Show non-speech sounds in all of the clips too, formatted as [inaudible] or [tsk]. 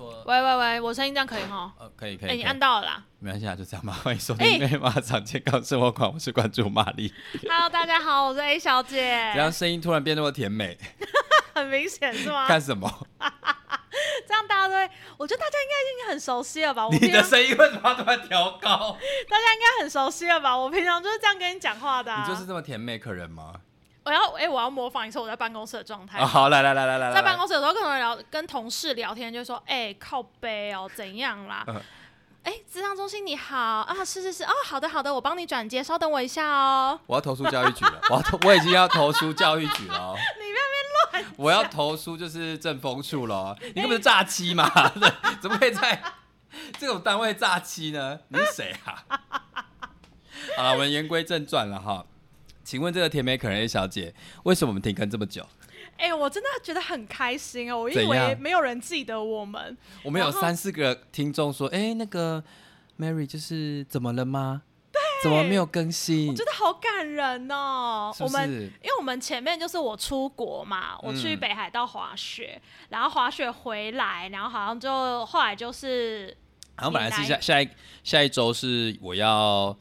说，喂喂喂，我声音这样可以哈？呃，可以可以，哎，你按到了啦。没关系啊，就这样吧。欢迎收哎听《妹马场健康生活馆》，我是关注玛丽。Hello，大家好，我是 A 小姐怎。样声音突然变那么甜美？很明显是吗？干什么？这样大家都会，我觉得大家应该已经很熟悉了吧？我你的声音为什么要突然调高？大家应该很熟悉了吧？我平常就是这样跟你讲话的、啊。你就是这么甜美可人吗？我要哎、我要模仿一次我在办公室的状态。啊，好，来来来来来，在办公室有时候跟人聊、跟同事聊天，就说：“哎、靠背哦，怎样啦？嗯哎、智商中心你好啊，是是是，哦，好的好的，我帮你转接，稍等我一下哦。我要投诉教育局了，[laughs] 我要投，我已经要投诉教育局了哦。[laughs] 你那边乱我要投诉就是政风处了哦。你根本是诈欺嘛？对 [laughs] 怎么可以在这种单位诈欺呢？你是谁啊？好了，我们言归正传了哈。请问这个甜美可人 A 小姐，为什么我们停更这么久？哎、我真的觉得很开心哦，我以为没有人记得我们，我们有三四个听众说，哎、那个 Mary 就是怎么了吗？怎么没有更新？觉得好感人哦。我们？因为我们前面就是我出国嘛，我去嗯北海道滑雪，然后滑雪回来，然后好像就后来就是好像本来是下下一下一周是我要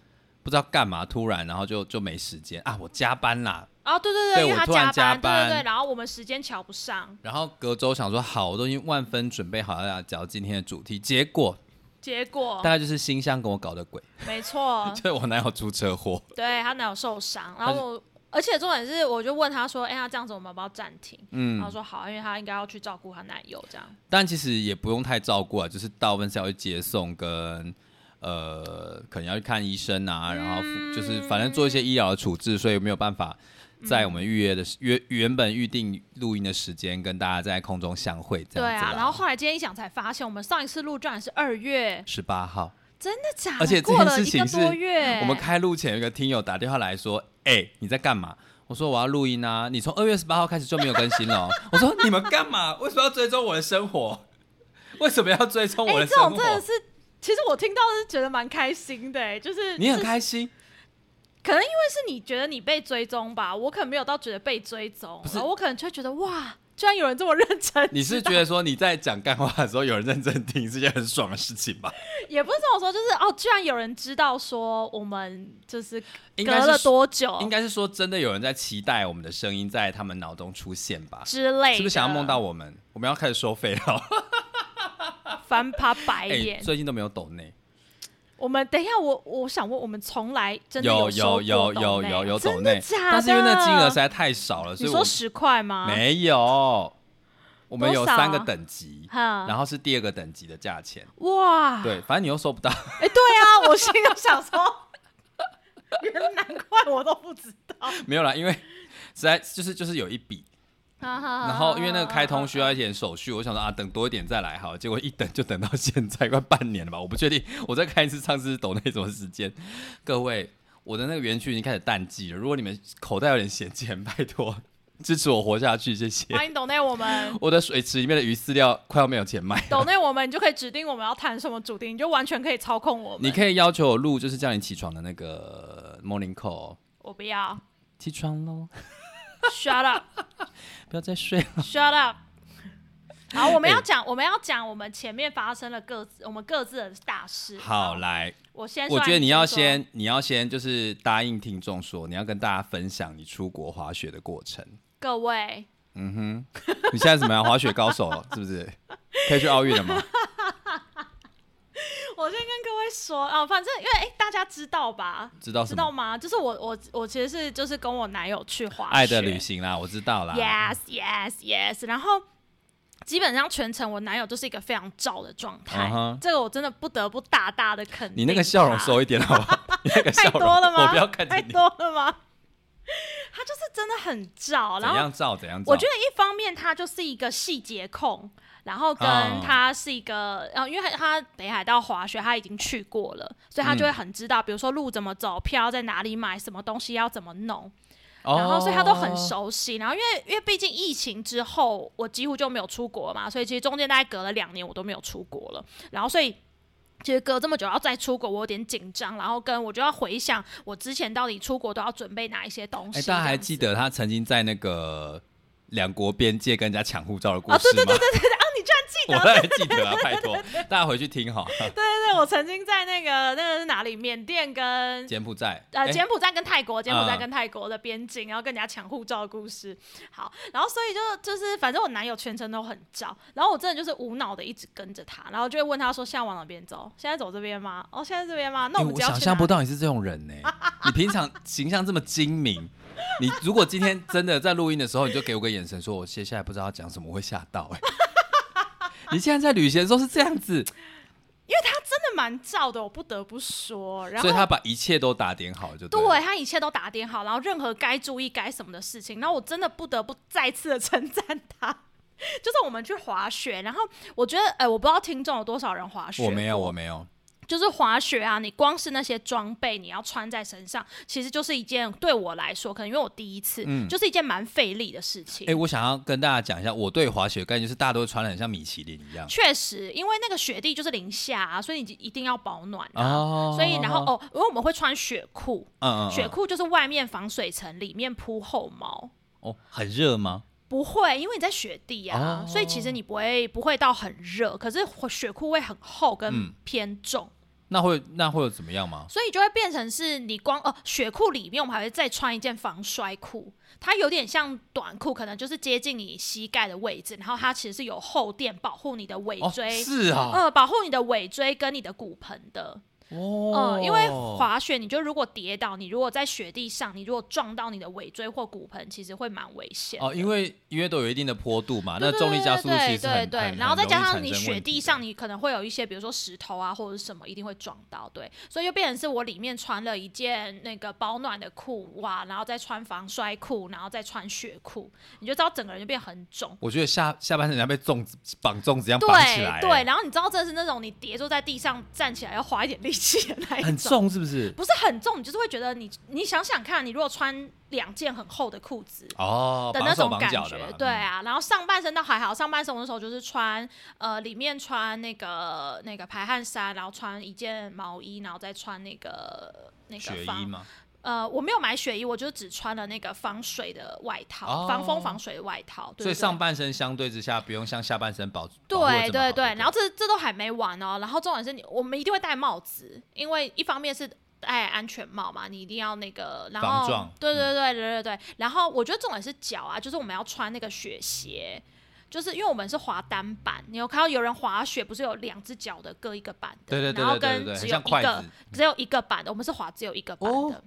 不知道干嘛，突然然后就就没时间。啊，我加班啦。哦，对对因为他对我突然加班，对对对，然后我们时间瞧不上，然后隔周想说好，我都已经万分准备好要讲今天的主题，结果。结果。大概就是新香跟我搞的鬼，没错，[laughs] 就是我男友出车祸，对他男友受伤，然后我。而且重点是，我就问他说：“哎、那，这样子我们要不要暂停？”嗯。然后说好，因为他应该要去照顾他男友，这样。但其实也不用太照顾啊，就是大部分是要去接送跟呃，可能要去看医生啊，然后嗯就是反正做一些医疗的处置，所以没有办法在我们预约的时约原本预定录音的时间跟大家在空中相会，这对啊，样子啦然后后来今天一想才发现，我们上一次录居然是二月，十八号，真的假的？而且这件事情是我们开录前有一个听友打电话来说：“哎、你在干嘛？”我说：“我要录音啊！你从二月十八号开始就没有更新了哦。[laughs] ”我说：“你们干嘛？为什么要追踪我的生活？为什么要追踪哎、我的这生活？这种真的是，其实我听到是觉得蛮开心的、哎就是你很开心？可能因为是你觉得你被追踪吧，我可能没有到觉得被追踪，然后我可能就会觉得哇，居然有人这么认真，你是觉得说你在讲干话的时候有人认真听是件很爽的事情吧？[laughs] 也不是这么说，就是哦，居然有人知道说我们就是隔了多久，应该是说真的有人在期待我们的声音在他们脑中出现吧？之类的，是不是想要梦到我们？我们要开始收费了。[laughs] 翻趴白哎、眼？最近都没有抖内。我们等一下，我我想问，我们从来真的有有有有有有抖内？但是因为那金额实在太少了，所以我你说十块吗？没有。我们有三个等级，然后是第二个等级的价钱。哇，对，反正你又收不到。哎、对啊，[laughs] 我心里想说，[laughs] 原来难怪我都不知道。没有啦，因为实在就是就是有一笔，然然后因为那个开通需要一点手续，我想说啊，等多一点再来好了。结果一等就等到现在，快半年了吧？我不确定，我再看一次上次抖那什么时间。各位，我的那个园区已经开始淡季了，如果你们口袋有点闲钱，拜托 [laughs] 支持我活下去，谢谢。欢迎抖内我们，我的水池里面的鱼饲料快要没有钱卖了。抖内我们，你就可以指定我们要谈什么主题，你就完全可以操控我们。你可以要求我录，就是叫你起床的那个 morning call，我不要起床喽，，shut up，shut [laughs] 不要再睡了。Shut up！。好，我们要哎讲，我们要讲我们前面发生了各自我们各自的大事。好，，来，我先，我觉得你要先，你要先就是答应听众说，你要跟大家分享你出国滑雪的过程。各位，嗯哼，你现在怎么样？滑雪高手了是不是？可以去奥运了吗？[laughs] 我先跟各位说啊，反正因为哎、大家知道吧？知道？知道吗？就是我我我其实是就是跟我男友去滑雪，爱的旅行啦，我知道啦。Yes, yes, yes。然后基本上全程我男友就是一个非常照的状态这个我真的不得不大大的肯定。你那个笑容收一点好不好？你那个笑太容，多了吗？我不要看着太。多了吗？[laughs] 他就是真的很照，然后怎样照怎样照？我觉得一方面他就是一个细节控，然后跟哦他是一个，然后，因为他他北海道滑雪他已经去过了，所以他就会很知道，比如说路怎么走，票在哪里买，什么东西要怎么弄，哦，然后所以他都很熟悉。然后因为因为毕竟疫情之后，我几乎就没有出国嘛，所以其实中间大概隔了两年我都没有出国了。然后所以其实隔这么久要再出国，我有点紧张。然后跟我就要回想我之前到底出国都要准备哪一些东西。哎，大家还记得他曾经在那个两国边界跟人家抢护照的故啊？事吗？我当然记得啊，拜托大家回去听哈。[laughs] 对对对，我曾经在那个那个是哪里？缅甸跟柬埔寨，呃，哎柬埔寨跟泰国，柬埔寨嗯跟泰国的边境，然后跟人家抢护照的故事。好，然后所以就就是，反正我男友全程都很照，然后我真的就是无脑的一直跟着他，然后就会问他说：“现在往哪边走？现在走这边吗？哦，现在这边吗？那我想象不到你是这种人呢、你平常形象这么精明，你如果今天真的在录音的时候，你就给我个眼神，说我接下来不知道要讲什么，我会吓到哎、[laughs] 你现在在旅行的时候是这样子，因为他真的蛮照的，我不得不说。然后所以他把一切都打点好，就对对他一切都打点好，然后任何该注意该什么的事情，然后我真的不得不再次的称赞他。[laughs] 就是我们去滑雪，然后我觉得，哎、我不知道听众有多少人滑雪，我没有，我没有。就是滑雪啊，你光是那些装备你要穿在身上，其实就是一件对我来说，可能因为我第一次，嗯就是一件蛮费力的事情。哎、我想要跟大家讲一下，我对滑雪概念就是大家都穿的很像米其林一样。确实，因为那个雪地就是零下啊，所以你一定要保暖啊。哦所以，然后哦，因为我们会穿雪裤，嗯嗯嗯雪裤就是外面防水层，里面铺厚毛。哦，很热吗？不会，因为你在雪地啊，哦所以其实你不会不会到很热，可是雪裤会很厚跟嗯偏重。那会那会有怎么样吗？所以就会变成是你光哦，雪裤里面我们还会再穿一件防摔裤，它有点像短裤，可能就是接近你膝盖的位置，然后它其实是有后垫保护你的尾哦，椎，是啊，呃，保护你的尾椎跟你的骨盆的。哦嗯，因为滑雪，你就如果跌倒，你如果在雪地上，你如果撞到你的尾椎或骨盆，其实会蛮危险。哦，因为因为都有一定的坡度嘛，那重力加速度对其实很对对然后再加上你雪地上，你可能会有一些，比如说石头啊或者是什么，一定会撞到，对，所以就变成是我里面穿了一件那个保暖的裤袜，然后再穿防摔裤，然后再穿雪裤，你就知道整个人就变很肿。我觉得下下半身像被粽子绑粽子一样绑起来，对对，，然后你知道这是那种你跌坐在地上站起来要花一点力气的那一种，很重是不是？不是很重，你就是会觉得你你想想看，你如果穿两件很厚的裤子，哦，的那种感觉，，对啊。然后上半身倒还好，上半身我那时候就是穿呃里面穿那个那个排汗衫，然后穿一件毛衣，然后再穿那个那个，呃我没有买雪衣，我就只穿了那个防水的外套，哦防风防水的外套。对所以上半身相对之下不用像下半身保保对对对，然后这这都还没完哦，然后重点是你我们一定会戴帽子，因为一方面是戴安全帽嘛，你一定要那个，然后对对对对对对，然后我觉得重点是脚啊，就是我们要穿那个雪鞋。就是因为我们是滑单板，你有看到有人滑雪不是有两只脚的各一个板的，对对对然后对对对，跟只有一个。只有一个板的，我们是滑只有一个板的。哦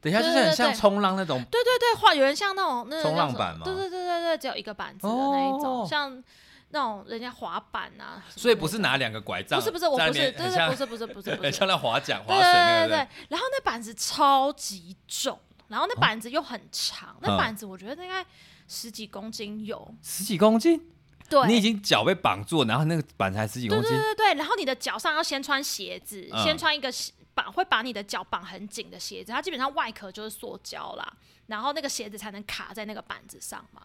等一下，就对对是很像冲浪那种，对对对，画有人像那种那个冲浪板吗？对对对对对，只有一个板子的那一种，哦。像那种人家滑板啊。所以不是拿两个拐杖，不是不是，我不是，对对，不是不是不是不是，很像那滑桨滑对水那个对对对。然后那板子超级重，然后那板子又很长，那嗯。板子我觉得应该十几公斤有。十几公斤，对，你已经脚被绑住，然后那个板才十几公斤？对，对对，然后你的脚上要先穿鞋子，嗯。先穿一个鞋绑会把你的脚绑很紧的鞋子，它基本上外壳就是塑胶啦，然后那个鞋子才能卡在那个板子上嘛。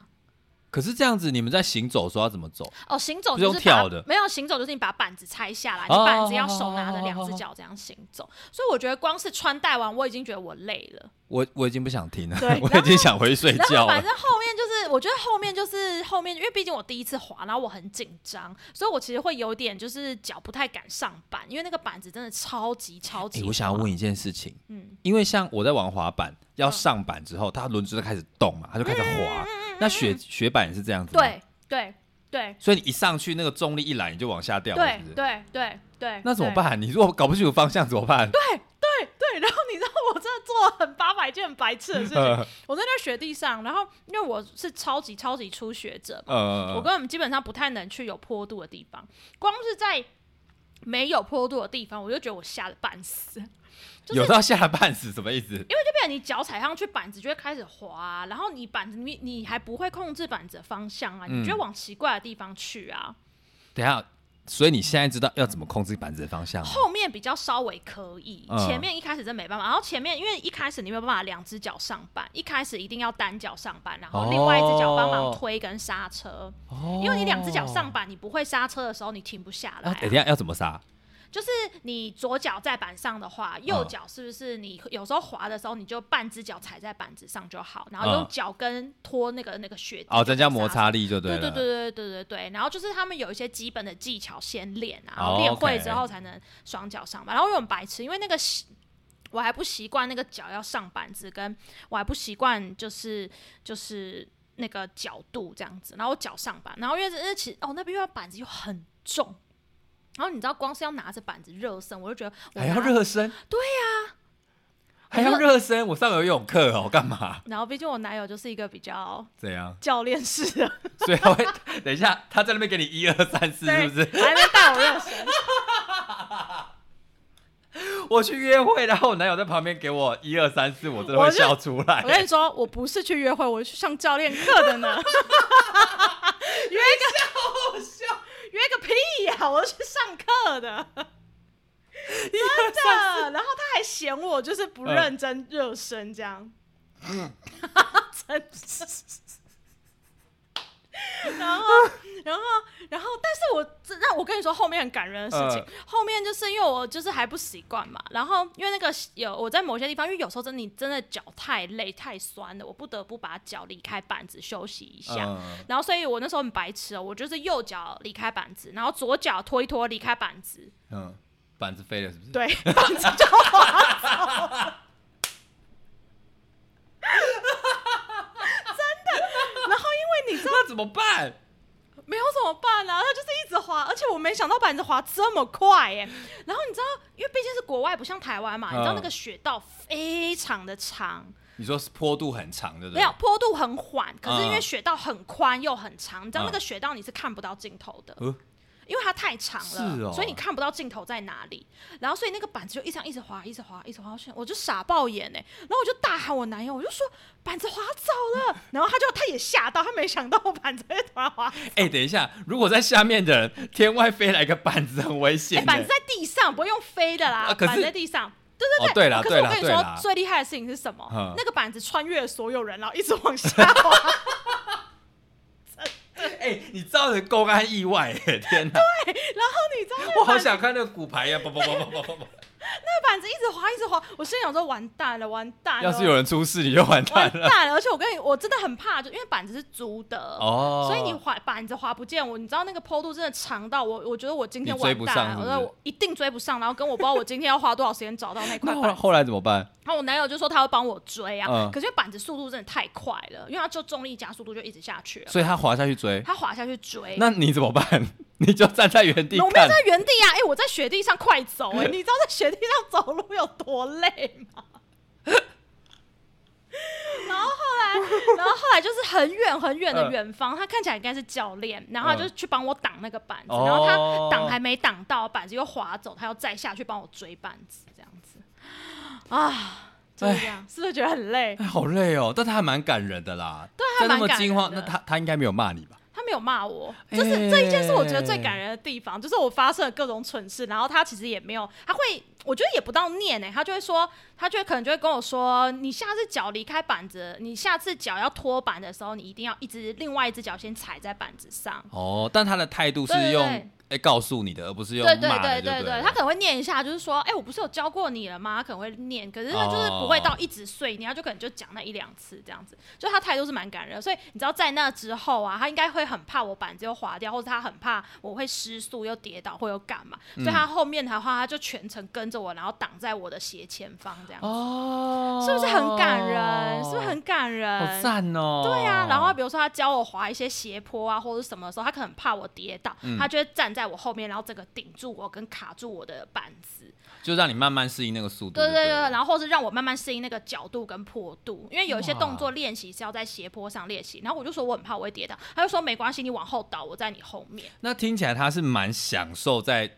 可是这样子，你们在行走的时候要怎么走？哦，行走就是跳的没有行走就是你把板子拆下来，你哦板子要手拿着两只脚这样行走，所以我觉得光是穿戴完我已经觉得我累了。我我已经不想听了，[laughs] 我已经想回去睡觉反正后面就是，我觉得后面就是后面，因为毕竟我第一次滑，然后我很紧张，所以我其实会有点就是脚不太敢上板，因为那个板子真的超级超级。我想要问一件事情，嗯，因为像我在玩滑板，要上板之后，它轮子就开始动嘛，它就开始滑。那雪雪板也是这样子对对对所以你一上去，那个重力一来，你就往下掉，对？对对对，那怎么办？你如果搞不清楚方向怎么办？对做了很八百件很白痴的事情，[laughs] 我在那雪地上，然后因为我是超级超级初学者嘛，呃我，根本基本上不太能去有坡度的地方，光是在没有坡度的地方，我就觉得我吓得半死。[laughs] 就是有到下半死什么意思？因为就变成你脚踩上去，板子就会开始滑啊、然后你板子你你还不会控制板子的方向啊，嗯你就会往奇怪的地方去啊。等一下，所以你现在知道要怎么控制板子的方向吗？后面比较稍微可以，嗯前面一开始真没办法。然后前面因为一开始你没有办法两只脚上板，一开始一定要单脚上板，然后另外一只脚帮忙推跟刹车。哦因为你两只脚上板，你不会刹车的时候你停不下来、啊，哎等一下要怎么刹？就是你左脚在板上的话，右脚是不是你有时候滑的时候，你就半只脚踩在板子上就好，然后用嗯脚跟拖那个那个雪地哦，增加摩擦力就了。对对对对对对对，然后就是他们有一些基本的技巧先练啊，然哦后练会之后才能双脚上板。然后我很白痴，因为那个习我还不习惯那个脚要上板子，跟我还不习惯就是就是那个角度这样子，然后我脚上板，然后因为因为其实哦那边因为板子又很重。然后你知道，光是要拿着板子热身，我就觉得我还要拿热身？对呀、还要我热身？我上游泳课哦，干嘛？然后毕竟我男友就是一个比较怎样？教练式的，所以他会等一下，他在那边给你一二三四，是不是？还没带我热身。我去约会，然后我男友在旁边给我一二三四，我真的会笑出来。我跟你说，我不是去约会，我是去上教练课的呢。[laughs] 约个 [laughs] 笑，约个屁呀、我是去上课的，[laughs] 真的。然后他还嫌我就是不认真热身这样，[laughs] [laughs] 真是。[laughs] 然后，然后，然后，但是我这那我跟你说，后面很感人的事情。嗯后面就是因为我就是还不习惯嘛，然后因为那个有我在某些地方，因为有时候真的你真的脚太累太酸了，我不得不把脚离开板子休息一下。嗯，然后，所以我那时候很白痴哦，我就是右脚离开板子，然后左脚拖一拖离开板子，嗯，板子飞了是不是？对，板子就滑走了。真的，然后因为你知道那怎么办？没有怎么办呢、啊？他就是一直滑，而且我没想到板子滑这么快耶。[laughs] 然后你知道，因为毕竟是国外，不像台湾嘛，嗯你知道那个雪道非常的长，你说是坡度很长，对不对？没有坡度很缓，可是因为嗯雪道很宽又很长，你知道嗯那个雪道你是看不到尽头的。呃因为它太长了，是哦所以你看不到尽头在哪里。然后，所以那个板子就一直一直滑，一直滑，一直滑，我就傻爆眼哎！然后我就大喊我男友，我就说板子滑走了。[laughs] 然后他就他也吓到，他没想到我板子会突然滑哎、等一下，如果在下面的人天外飞来个板子，很危哎、险、欸。板子在地上，不会用飞的啦，啊可是板子在地上。对对哦，对啦，可是对啦，我跟你说啦，。最厉害的事情是什么嗯？那个板子穿越了所有人，然后一直往下滑。[laughs] 哎、你造成公安意外、哎，天哪！对然后你知道我好想看那个骨牌呀，啵啵啵啵啵啵啵。那个板子一直滑，一直滑，我心里想说完蛋了，完蛋了。要是有人出事，你就完蛋了。完蛋了！而且我跟你，我真的很怕，就因为板子是租的，哦，所以你滑板子滑不见我，你知道那个坡度真的长到我，我觉得我今天完蛋了，是是我说我一定追不上，然后跟我不知道我今天要花多少时间找到那块板子。那后来后来怎么办？然后我男友就说他会帮我追啊，嗯可是板子速度真的太快了，因为他就重力加速度就一直下去了，所以他滑下去追，他滑下去追。那你怎么办？你就站在原地我没有在。原地啊，哎、我在雪地上快走、哎，[laughs] 你知道在雪地上走路有多累吗？[laughs] 然后后来，然后后来就是很远很远的嗯远方，他看起来应该是教练，然后他就去帮我挡那个板子，哦然后他挡还没挡到，板子又滑走，他要再下去帮我追板子，这样子啊，就是这样，是不是觉得很累？哎，好累哦，但他还蛮感人的啦。对还蛮感人的那他他应该没有骂你吧？他没有骂我，就是这一件事我觉得最感人的地哎方，就是我发生了各种蠢事，然后他其实也没有，他会，我觉得也不到念哎、他就会说，他就会可能就会跟我说，你下次脚离开板子，你下次脚要拖板的时候，你一定要一只另外一只脚先踩在板子上。哦，但他的态度是用对哎告诉你的，而不是用对对，对对对对，他可能会念一下，就是说，哎、我不是有教过你了吗？他可能会念，可是他就是不会到一直碎念，他就可能就讲那一两次这样子，就他态度是蛮感人的。所以你知道，在那之后啊，他应该会很怕我板子又滑掉，或者他很怕我会失速又跌倒或又干嘛，所以他后面的话，他就全程跟着我，然后挡在我的斜前方这样子，哦，是不是很感人？是不是很感人？好赞哦？对啊，然后比如说他教我滑一些斜坡啊，或者什么的时候，他可能怕我跌倒，嗯他就会站在我后面，然后整个顶住我跟卡住我的板子。就让你慢慢适应那个速度就对对对。然后或是让我慢慢适应那个角度跟坡度，因为有一些哇动作练习是要在斜坡上练习。然后我就说我很怕我会跌倒，他就说没关系，你往后倒，我在你后面。那听起来他是蛮享受在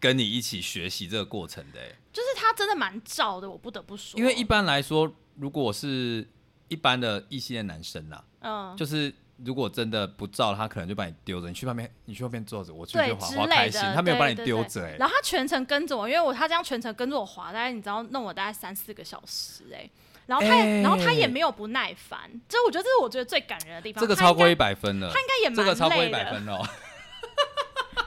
跟你一起学习这个过程的，哎就是他真的蛮照的，我不得不说。因为一般来说，如果是一般的异性恋男生啦，嗯，就是如果真的不照，他可能就把你丢着，你去旁边，你去后面坐着，我去就滑滑开心，他没有把你丢着，哎，然后他全程跟着我，因为我他这样全程跟着我滑，大概你知道弄我大概三四个小时哎、然后他也，哎然后他也没有不耐烦，这我觉得这是我觉得最感人的地方。这个超过一百分了。他，应该也蛮这个超过一，百分哦。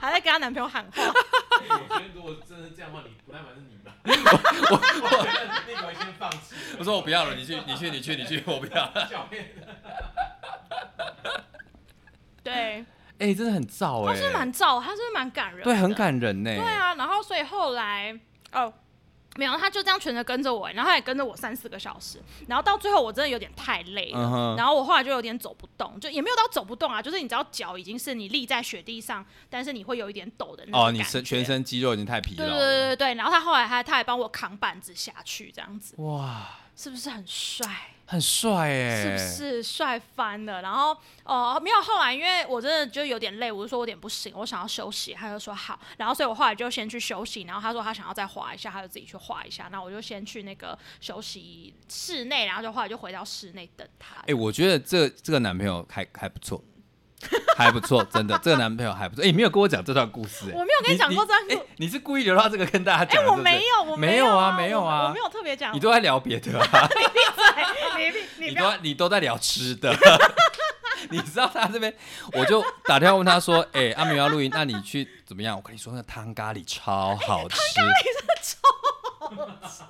还在跟她男朋友喊话。我觉得如果真的是这样的话，你不耐烦是你吧，[laughs] 我我那个先放弃。我说我不要了，你去，你去，你去，你去，我不要。对，哎、真的很燥哎、他是蛮燥，他是蛮感人的，对，很感人呢、对啊，然后所以后来哦。没有，他就这样全程跟着我，然后他也跟着我三四个小时，然后到最后我真的有点太累了，然后我后来就有点走不动，就也没有到走不动啊，就是你知道脚已经是你立在雪地上，但是你会有一点抖的那种哦，你身全身肌肉已经太疲对劳了。对对对对，然后他后来还他还帮我扛板子下去，这样子。哇，是不是很帅？很帅哎、是不是帅翻了？然后哦、没有，后来因为我真的就有点累，我就说我有点不行，我想要休息，他就说好，然后所以我后来就先去休息，然后他说他想要再滑一下，他就自己去滑一下，那我就先去那个休息室内，然后就后来就回到室内等他。哎、我觉得这这个男朋友还还不错，[laughs] 还不错，真的，这个男朋友还不错。哎、你没有跟我讲这段故事、哎我没有跟你讲过这段故你你是故意留到这个跟大家哎、讲的？我没有，我没有啊，没有啊，我没有特别讲，你都在聊别的啊，[laughs] 你你都在你都在聊吃的。[laughs] 你知道他这边，我就打电话问他说：“哎、阿明要录音，那你去怎么样？”我跟你说，那汤咖喱超好吃汤咖喱真的超好吃。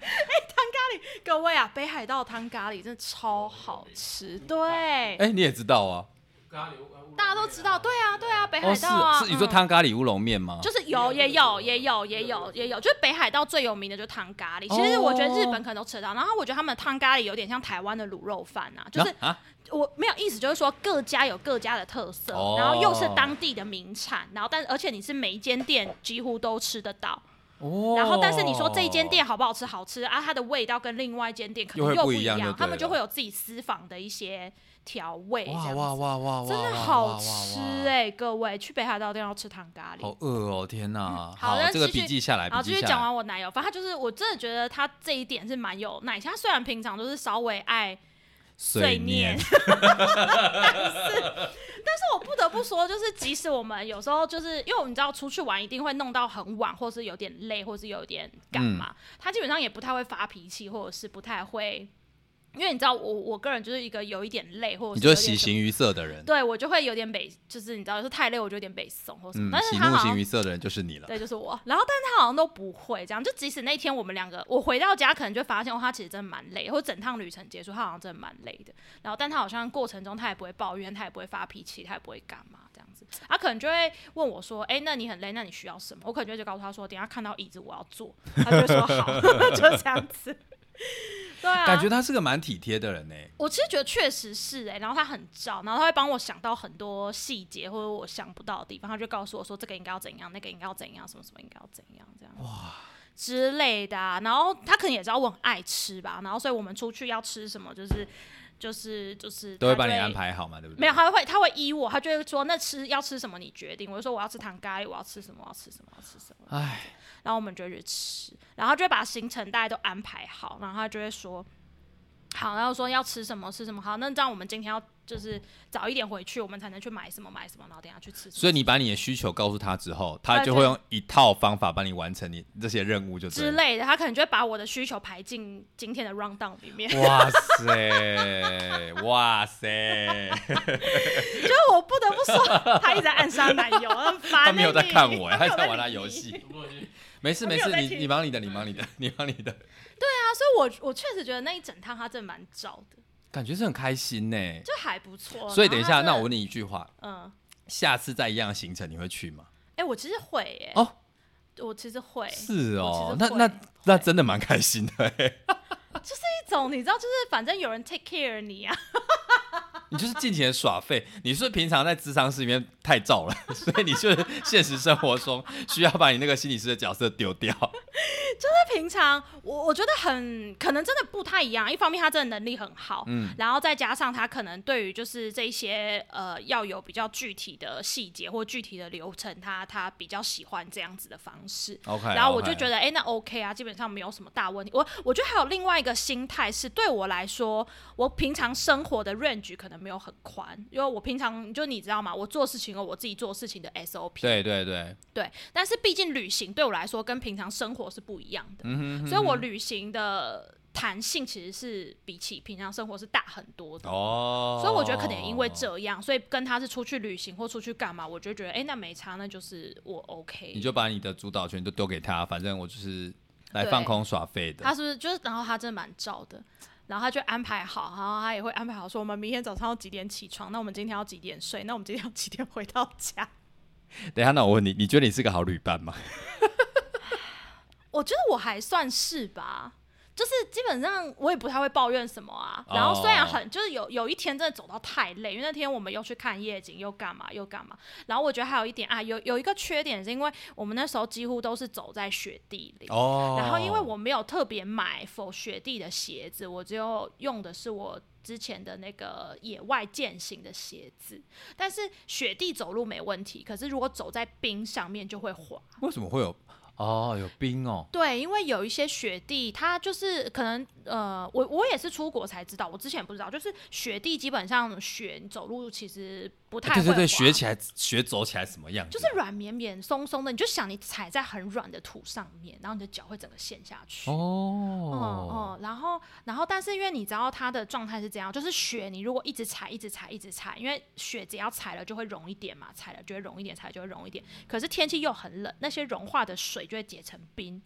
哎，汤咖喱各位啊，北海道汤咖喱真的超好吃，对，哎、你也知道啊？大家都知道，对啊，对啊，北哦，是海道啊，是，你说嗯汤咖喱乌龙面吗？就是有也有也有也有也有，就是北海道最有名的就是汤咖喱。其实我觉得日本可能都吃得到，然后我觉得他们的汤咖喱有点像台湾的卤肉饭啊，就是啊，我没有意思，就是说各家有各家的特色，哦然后又是当地的名产，然后但而且你是每一间店几乎都吃得到，哦然后但是你说这一间店好不好吃？好吃啊，它的味道跟另外一间店可能又不一样他们就了会有自己私房的一些调味，这样子。哇哇哇哇哇，真的好吃哎、哎、各位去北海道一定要吃糖咖喱。好饿哦！天哪，好那这个笔记下来，然后继续笔记。讲完我男友，反正他就是我真的觉得他这一点是蛮有耐心。他虽然平常都是稍微爱碎念，[laughs] 但是我不得不说，就是即使我们有时候就是因为我们知道出去玩一定会弄到很晚，或是有点累，或是有点干嘛，嗯他基本上也不太会发脾气，或者是不太会。因为你知道我我个人就是一个有一点累，或者你就喜形于色的人，对我就会有点北，就是你知道，就是太累我就有点北宋或什么，嗯但，是喜怒他好形于色的人就是你了。对，就是我。然后，但是他好像都不会这样。就即使那天我们两个，我回到家可能就发现，哦，他其实真的蛮累，或者整趟旅程结束，他好像真的蛮累的。然后，但他好像过程中他也不会抱怨，他也不会发脾气，他也不会干嘛这样子。他可能就会问我说：“哎、那你很累，那你需要什么？”我可能就会就告诉他说：“等下看到椅子我要坐。”他就说：“好。[laughs] ”就这样子。[laughs] 对啊，感觉他是个蛮体贴的人呢。我其实觉得确实是哎、然后他很照，然后他会帮我想到很多细节或者我想不到的地方，他就告诉我说这个应该要怎样，那个应该要怎样，什么什么应该要怎样，这样哇之类的、啊。然后他可能也知道我很爱吃吧，然后所以我们出去要吃什么，就是就是就是都会帮你安。排好嘛，对不对？没有，他会他会依我，他就会说那吃要吃什么你决定。我就说我要吃糖咖喱，我要吃什么，我要吃什么，我要吃什么。唉，然后我们就去吃，然后就会把行程大家都安排好，然后他就会说，好，然后说要吃什么吃什么，好，那这样我们今天要就是早一点回去，我们才能去买什么买什么，然后等下去吃。所以你把你的需求告诉他之后，他就会用一套方法帮你完成你这些任务，就对了。之类的，他可能就会把我的需求排进今天的 round down 里面。[laughs] 哇塞，哇塞，[laughs] 就是我不得不说，他一直在暗杀男友，很烦、欸。[laughs] 他没有在看我，他没有他在玩他游戏。没事没事，你你忙你的，你忙你的，你忙你的，对啊，所以我我确实觉得那一整趟他真的蛮糟的，感觉是很开心呢。就还不错。所以等一下，那我问你一句话：嗯，下次再一样的行程，你会去吗？哎、我其实会耶、哦，我其实会，是哦那那那真的蛮开心的 [laughs] 就是。一种你知道，就是反正有人 take care 你啊，你就是尽情的耍废。你是不是平常在智商室里面太燥了，所以你就是现实生活中需要把你那个心理师的角色丢掉。[laughs] 就是平常我我觉得很可能真的不太一样。一方面他真的能力很好，嗯然后再加上他可能对于就是这一些呃要有比较具体的细节或具体的流程，他他比较喜欢这样子的方式。OK，然后我就觉得得，哎、那 OK 啊，基本上没有什么大问题。我我觉得还有另外一个心态是，对我来说，我平常生活的 range 可能没有很宽，因为我平常就你知道吗？我做事情有我自己做事情的 SOP，对对对，对，但是毕竟旅行对我来说跟平常生活是不一样的，嗯哼所以我旅行的弹性其实是比起平常生活是大很多的。哦，所以我觉得可能也因为这样，所以跟他是出去旅行或出去干嘛，我就觉得哎、诶那没差，那就是我 OK。你就把你的主导权都丢给他，反正我就是来放空耍废的。他是不是就是，然后他真的蛮照的，然后他就安排好，然后他也会安排好说我们明天早上要几点起床，那我们今天要几点睡，那我们今天要几点回到家。等一下，那我问你，你觉得你是个好旅伴吗？[laughs] 我觉得我还算是吧，就是基本上我也不太会抱怨什么啊。然后虽然很就是有有一天真的走到太累，因为那天我们又去看夜景，又干嘛又干嘛。然后我觉得还有一点啊，有有一个缺点是因为我们那时候几乎都是走在雪地里。哦，然后因为我没有特别买否雪地的鞋子，我只有用的是我之前的那个野外践行的鞋子。但是雪地走路没问题，可是如果走在冰上面就会滑。为什么会有哦有冰哦？对，因为有一些雪地，它就是可能呃，我我也是出国才知道，我之前不知道，就是雪地基本上雪走路其实不太会对对对，雪起来雪走起来什么样子？就是软绵绵、松松的，你就想你踩在很软的土上面，然后你的脚会整个陷下去。哦哦，嗯，然后然后，但是因为你知道它的状态是这样，就是雪，你如果一直踩、一直踩、一直踩，因为雪只要踩了就会融一点嘛，踩了就会融一点，踩了就会融一点。可是天气又很冷，那些融化的水就会结成冰，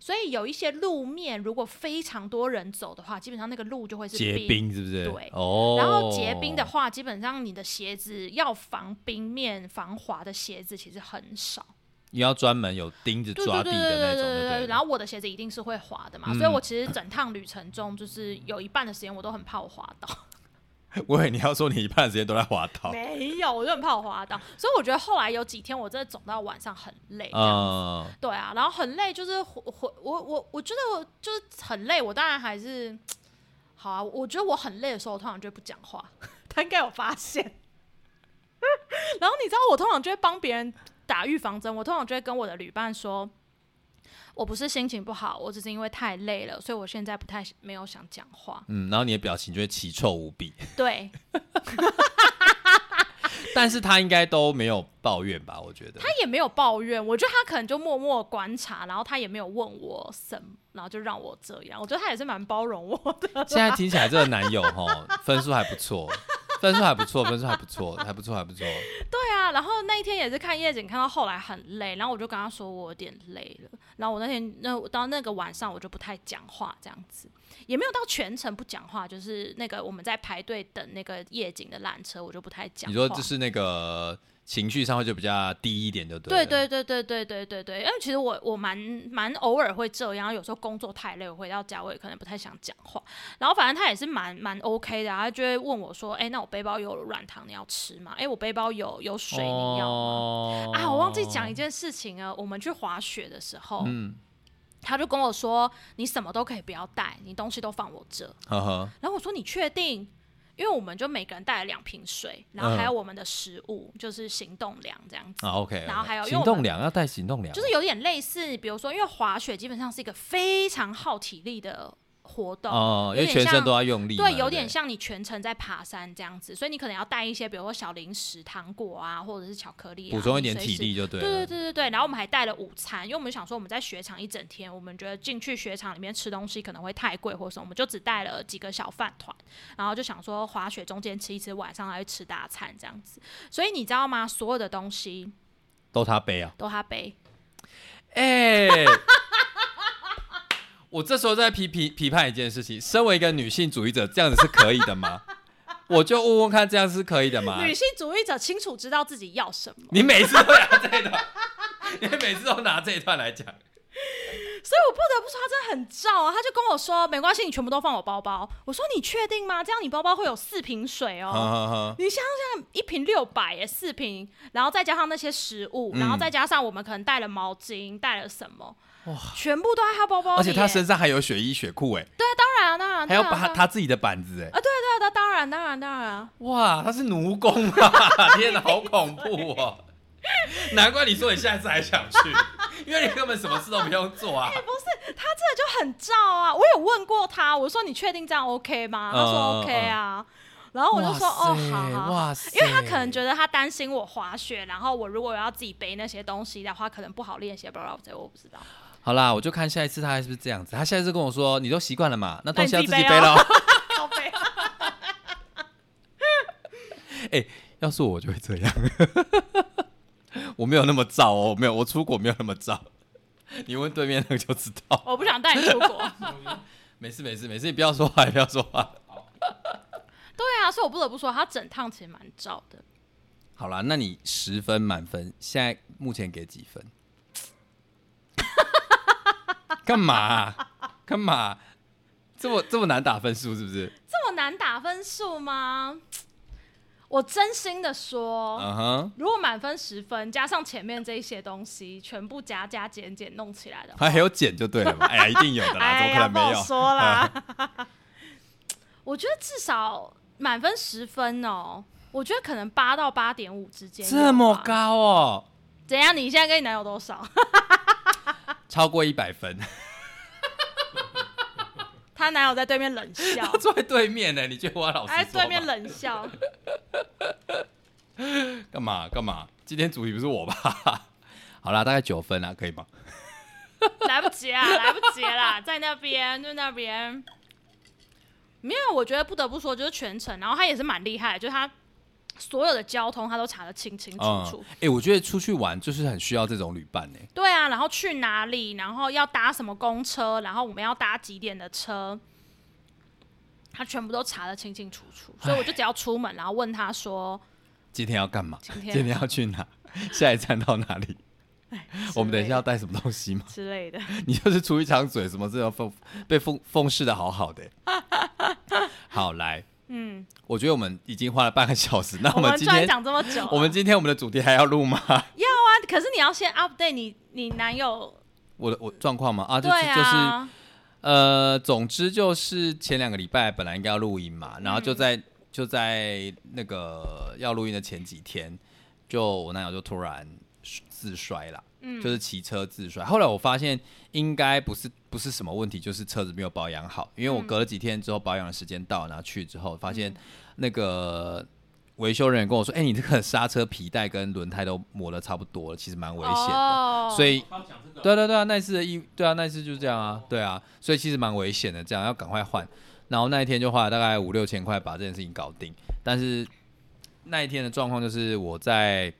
所以有一些路面如果非常多人走的话，基本上那个路就会是结冰是不是？对哦，然后结冰的话，基本上你的鞋子要防冰面、防滑的鞋子其实很少。你要专门有钉子抓地的那种，对对对对。不对？然后我的鞋子一定是会滑的嘛，嗯所以我其实整趟旅程中，就是有一半的时间我都很怕我滑倒。我以为你要说你一半的时间都在滑倒，没有，我就很怕我滑倒。所以我觉得后来有几天我真的走到晚上很累，这样子。嗯，对啊，然后很累，就是回回我我我觉得我就是很累，我当然还是好啊。我觉得我很累的时候，我通常就会不讲话，[laughs] 他应该有发现。[laughs] 然后你知道，我通常就会帮别人打预防针，我通常就会跟我的旅伴说。我不是心情不好，我只是因为太累了，所以我现在不太没有想讲话。嗯，然后你的表情就会奇臭无比，[laughs] 对 [laughs] 但是他应该都没有抱怨吧？我觉得他也没有抱怨，我觉得他可能就默默观察，然后他也没有问我什么，然后就让我这样。我觉得他也是蛮包容我的。现在听起来这个男友哈分数还不错，分数还不错，分数还不错，还不错，还不错。对啊，然后那一天也是看夜景，看到后来很累，然后我就跟他说我有点累了，然后我那天那到那个晚上我就不太讲话，这样子也没有到全程不讲话，就是那个我们在排队等那个夜景的缆车，我就不太讲话。你说这是那个情绪上会就比较低一点，就对了。对对对对对对对对，因为其实我我蛮蛮偶尔会这样，有时候工作太累，我回到家我也可能不太想讲话。然后反正他也是蛮蛮 OK 的、啊，他就会问我说：“哎、那我背包有软糖你要吃吗？哎、我背包有有水你要吗？”哦啊，我忘记讲一件事情啊，我们去滑雪的时候，嗯，他就跟我说：“你什么都可以不要带，你东西都放我这。呵呵，”然后我说：“你确定？”因为我们就每个人带了两瓶水，然后还有我们的食物，就是行动粮这样子。啊 OK，然后还有行动粮要带行动粮，就是有点类似，比如说，因为滑雪基本上是一个非常耗体力的活动，哦，因为全身都要用力，对，有点像你全程在爬山这样子，所以你可能要带一些，比如说小零食、糖果啊，或者是巧克力、啊，补充一点体力就对对对。对对对，然后我们还带了午餐，因为我们想说我们在雪场一整天，我们觉得进去雪场里面吃东西可能会太贵或者什么，我们就只带了几个小饭团，然后就想说滑雪中间吃一吃，晚上还会吃大餐这样子。所以你知道吗？所有的东西都他背啊，都他背，哎。我这时候在批批批判一件事情，身为一个女性主义者，这样子是可以的吗？[laughs] 我就问问看，这样是可以的吗？女性主义者清楚知道自己要什么，你每次都拿这一段，[laughs] 你每次都拿这一段来讲，所以我不得不说他真的很照啊。他就跟我说没关系，你全部都放我包包。我说你确定吗？这样你包包会有四瓶水哦。呵呵呵，你想想，一瓶六百耶，四瓶，然后再加上那些食物，嗯然后再加上我们可能带了毛巾，带了什么，哇，全部都在他包包里。而且他身上还有雪衣雪裤，哎，对当然啊当然，还有把他自己的板子，哎，啊，对对对，当然当然当然啊，哇，他是奴工啊！[laughs] 天哪，好恐怖哦！难怪你说你下一次还想去，[laughs] 因为你根本什么事都不用做啊。不是他这就很照啊。我有问过他，我说你确定这样 OK 吗？他说嗯 OK 啊。然后我就说哦，好好好。哇塞！因为他可能觉得他担心我滑雪，然后我如果要自己背那些东西的话，可能不好练习，不知道这我不知道。好啦，我就看下一次他还是不是这样子。他下一次跟我说，你都习惯了嘛，那东西要自自己背了。靠背 [laughs] [laughs] 要是我就会这样，[laughs] 我没有那么燥哦，没有，我出国没有那么燥。你问对面那个就知道。我不想带你出国。没事没事没事，你不要说话，你不要说话。对啊，所以我不得不说，他整趟其实蛮照的。好啦，那你十分满分，现在目前给几分？[laughs] 干嘛啊、干嘛？这么这么难打分数是不是？这么难打分数吗？我真心的说，嗯哼，如果满分十分，加上前面这一些东西，全部加加减减弄起来的话，还有减就对了嘛。哎呀，一定有的啦，[laughs] 么可能没有？说啦。[laughs] 我觉得至少满分十分哦，我觉得可能八到八点五之间。这么？高哦，怎样？你现在跟你男友多少？超过一百分，她男友在对面冷笑，[laughs] 坐在对面呢。你觉得我要老在对面？冷笑。干嘛干嘛？今天主题不是我吧？[laughs] 好啦，大概九分啦，可以吗？来不及啊，来不及啦，在那边，就那边。没有，我觉得不得不说，就是全程，然后他也是蛮厉害的，就是他所有的交通他都查得清清楚楚。哎、欸我觉得出去玩就是很需要这种旅伴呢。对啊，然后去哪里，然后要搭什么公车，然后我们要搭几点的车，他全部都查得清清楚楚。所以我就只要出门，然后问他说今天要干嘛？今天要去哪？下一站到哪里？我们等一下要带什么东西吗？之类的。[laughs] 你就是出一张嘴，什么这要奉被奉奉侍的好好的。[laughs] 好，来，嗯，我觉得我们已经花了半个小时，[laughs] 那我们今天讲这么久啊，我们今天我们的主题还要录吗？要啊可是你要先 update 你你男友，我的我状况吗？啊，就对是就是啊，呃，总之就是前两个礼拜本来应该要录音嘛，然后就嗯在、就在那个要录音的前几天，就我男友就突然自摔了，嗯就是骑车自摔。后来我发现应该不是不是什么问题，就是车子没有保养好，因为我嗯隔了几天之后保养的时间到，然后去之后发现那个。维修人员跟我说：“哎、你这个刹车皮带跟轮胎都磨得差不多了，其实蛮危险的。哦所以对啊对啊对啊，那一次的意对啊，那一次就是这样啊，对啊，所以其实蛮危险的，这样要赶快换。然后那一天就花了大概五六千块把这件事情搞定，但是那一天的状况就是我在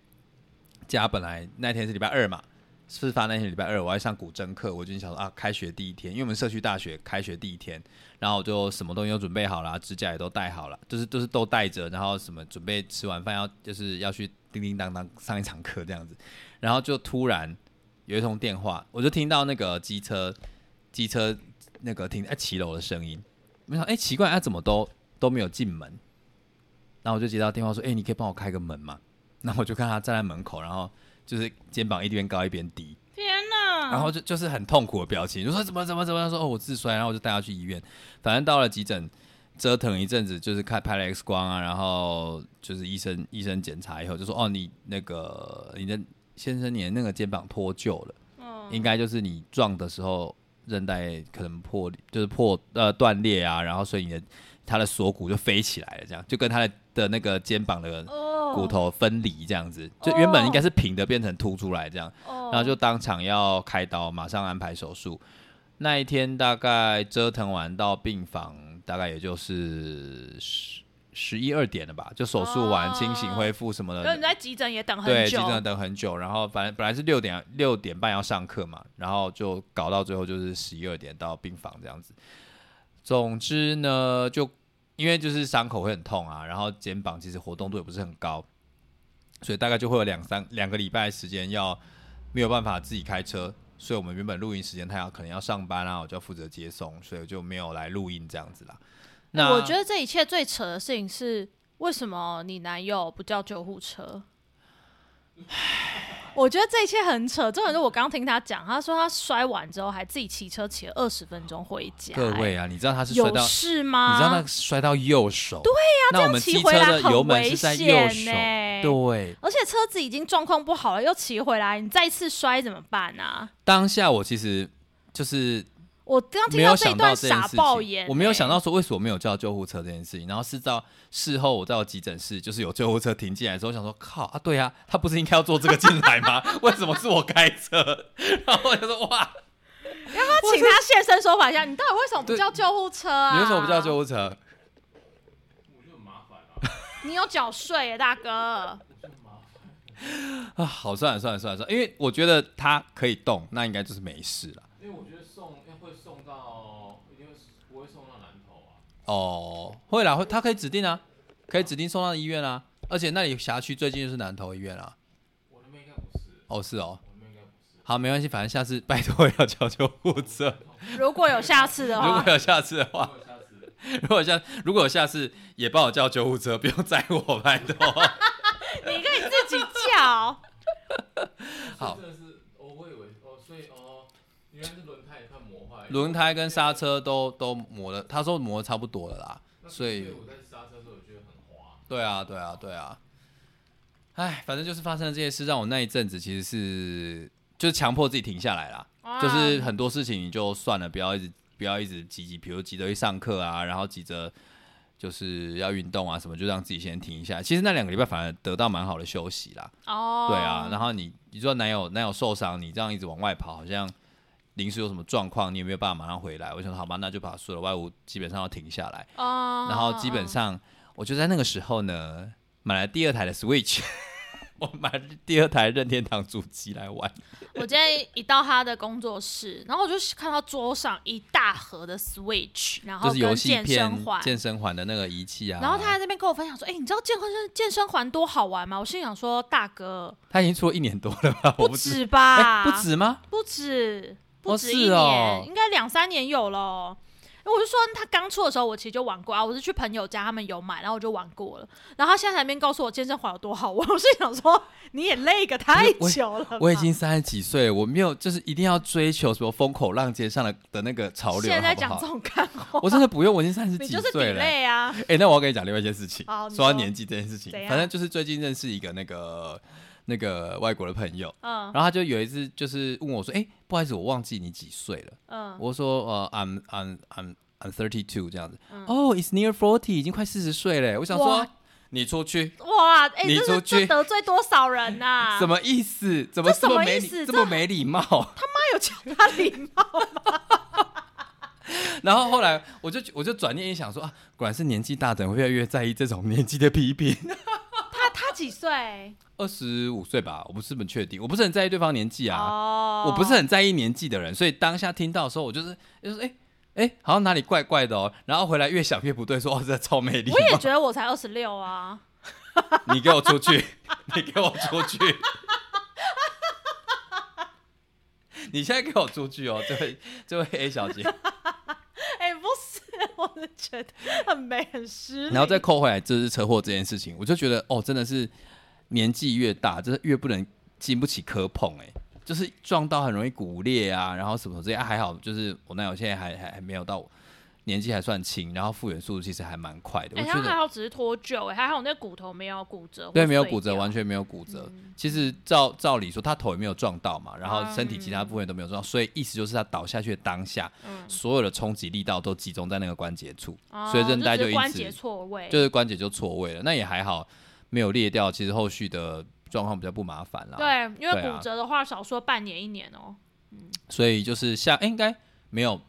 家本来那天是礼拜二嘛，事发那天礼拜二我要上古筝课，我就想说啊，开学第一天，因为我们社区大学开学第一天，然后我就什么东西都准备好了，指甲也都带好了，就是都是都带着，然后什么准备吃完饭要就是要去叮叮当当上一场课这样子，然后就突然有一通电话，我就听到那个机车机车那个停在骑楼的声音，我想哎、奇怪，他、怎么都都没有进门，然后我就接到电话说，哎、你可以帮我开个门吗？然后我就看他站在门口，然后就是肩膀一边高一边低，天哪！然后就就是很痛苦的表情，就说怎么怎么怎么，他说哦我自摔，然后我就带他去医院，反正到了急诊折腾一阵子，就是看拍了 X 光啊，然后就是医生医生检查以后就说哦你那个你的先生你的那个肩膀脱臼了，嗯应该就是你撞的时候韧带可能破就是破呃断裂啊，然后所以你的他的锁骨就飞起来了，这样就跟他的的那个肩膀的哦骨头分离这样子，就原本应该是平的变成凸出来这样。哦，然后就当场要开刀，马上安排手术。那一天大概折腾完到病房，大概也就是十十一二点了吧，就手术完、哦清醒恢复什么因为你的。在急诊也等很对，急久，诊等很久，然后反正本来是六点六点半要上课嘛，然后就搞到最后就是十一二点到病房这样子。总之呢，就因为就是伤口会很痛啊，然后肩膀其实活动度也不是很高，所以大概就会有两三两个礼拜时间要没有办法自己开车，所以我们原本录音时间他要可能要上班啊，我就要负责接送，所以我就没有来录音这样子啦。那我觉得这一切最扯的事情是，为什么你男友不叫救护车？[laughs] 我觉得这一切很扯，重点是我刚听他讲，他说他摔完之后还自己骑车骑了二十分钟回家、欸各位啊，你知道他是摔有到，事吗？你知道他摔到右手，对呀、那我们骑机车回来很的油门危是在右险手，呢对。而且车子已经状况不好了，又骑回来，你再次摔怎么办啊？当下我其实就是我刚听到这一段傻爆眼、，我没有想欸到说为什么没有叫救护车这件事情，然后是到事后我到急诊室，就是有救护车停进来的时候，我想说靠啊，对啊，他不是应该要坐这个进来吗？[laughs] 为什么是我开车？然后我就说哇，要不要请他现身说法一下，你到底为什么不叫救护车啊？你为什么不叫救护车？我就很麻烦啊，你有缴税耶，大哥。啊，好，算了算了算了算了，因为我觉得他可以动，那应该就是没事了。因为我觉得送要会送到，一定会不会送到南投啊？哦，会啦，会，他可以指定啊，可以指定送到医院啊，而且那里辖区最近就是南投医院啊。我那边应该不是，哦，是哦，我那边应该不是。好，没关系，反正下次拜托要叫救护车。如果有下次的话如果，有下次的话，如果下次如果有下次也帮我叫救护车，不用载我，拜托。[laughs] 你可以自己叫。好真的是，哦，我以为哦，所以哦，原来是轮轮胎跟刹车都都磨了，他说磨的差不多了啦。所以我在刹车的时候，觉得很滑。对啊，对啊，对啊。哎，反正就是发生了这些事，让我那一阵子其实是就是强迫自己停下来啦。就是很多事情你就算了，不要一直不要一直急急，比如急着去上课啊，然后急着就是要运动啊什么，就让自己先停一下。其实那两个礼拜反而得到蛮好的休息啦。哦，对啊，然后你你说男友男友受伤，你这样一直往外跑，好像临时有什么状况，你也没有办法马上回来。我想说好吧，那就把所有的外务基本上要停下来。哦，然后基本上我就在那个时候呢，买了第二台的 Switch，[laughs] 我买了第二台任天堂主机来玩。我今天一到他的工作室，然后我就看到桌上一大盒的 Switch，然后就是游戏片、健身环的那个仪器啊。然后他在那边跟我分享说：“哎、你知道健身健身环多好玩吗？”我心想说：“大哥，他已经出了一年多了吧？我不不止吧？哎不止吗？不止，不哦止一年，应该两三年有了。我就说他刚出的时候，我其实就玩过啊。我是去朋友家，他们有买，然后我就玩过了。然后他现在才边告诉我健身环有多好玩，我 [laughs] 是想说你也累个太久了吧我已经三十几岁了，我没有就是一定要追求什么风口浪尖上的的那个潮流，现在？讲这种干话，我真的不用，我已经三十你就是几岁了。累啊。哎、那我要跟你讲另外一件事情。说说到年纪这件事情反正就是最近认识一个那个那个外国的朋友，嗯然后他就有一次就是问我说：“哎、不好意思，我忘记你几岁了。嗯，我说：“呃，I'm I'm I'm I'm thirty two 这样子。嗯哦、i t s near forty，已经快四十岁了。我想说，你出去哇，哎、你出去得罪多少人呐、[laughs] 什么意思？怎么这什么没这这么没礼貌？他妈有教他礼貌吗？[laughs] 然后后来我就我就转念一想说啊，果然是年纪大的人会越来越在意这种年纪的批评。几岁？二十五岁吧，我不是很确定，我不是很在意对方年纪啊，哦，我不是很在意年纪的人，所以当下听到的时候，我就是就是哎哎，好像哪里怪怪的哦，然后回来越想越不对，说哦，这超没礼貌我，也觉得我才二十六啊。[laughs] 你给我出去，[laughs] 你给我出去。[laughs] 你现在给我出去哦，这位这位 A 小姐，哎、不是，我就觉得很美很失。然后再扣回来，这是车祸这件事情，我就觉得哦，真的是年纪越大，就是越不能经不起磕碰，哎，就是撞到很容易骨裂啊，然后什么这些、啊、还好，就是我男友现在还还还没有到年纪还算轻，然后复原速度其实还蛮快的，哎、我觉得他还好只是脱臼，哎，还好那骨头没有骨折，对，没有骨折，完全。没有骨折。嗯其实照照理说，他头也没有撞到嘛，然后嗯身体其他部分都没有撞到，所以意思就是他倒下去的当下，嗯所有的冲击力道都集中在那个关节处，哦所以韧带就就因此关节错位，就是关节就错位了。那也还好，没有裂掉，其实后续的状况比较不麻烦啦。，对，因为骨折的话少说半年一年哦、嗯所以就是下、诶应该没有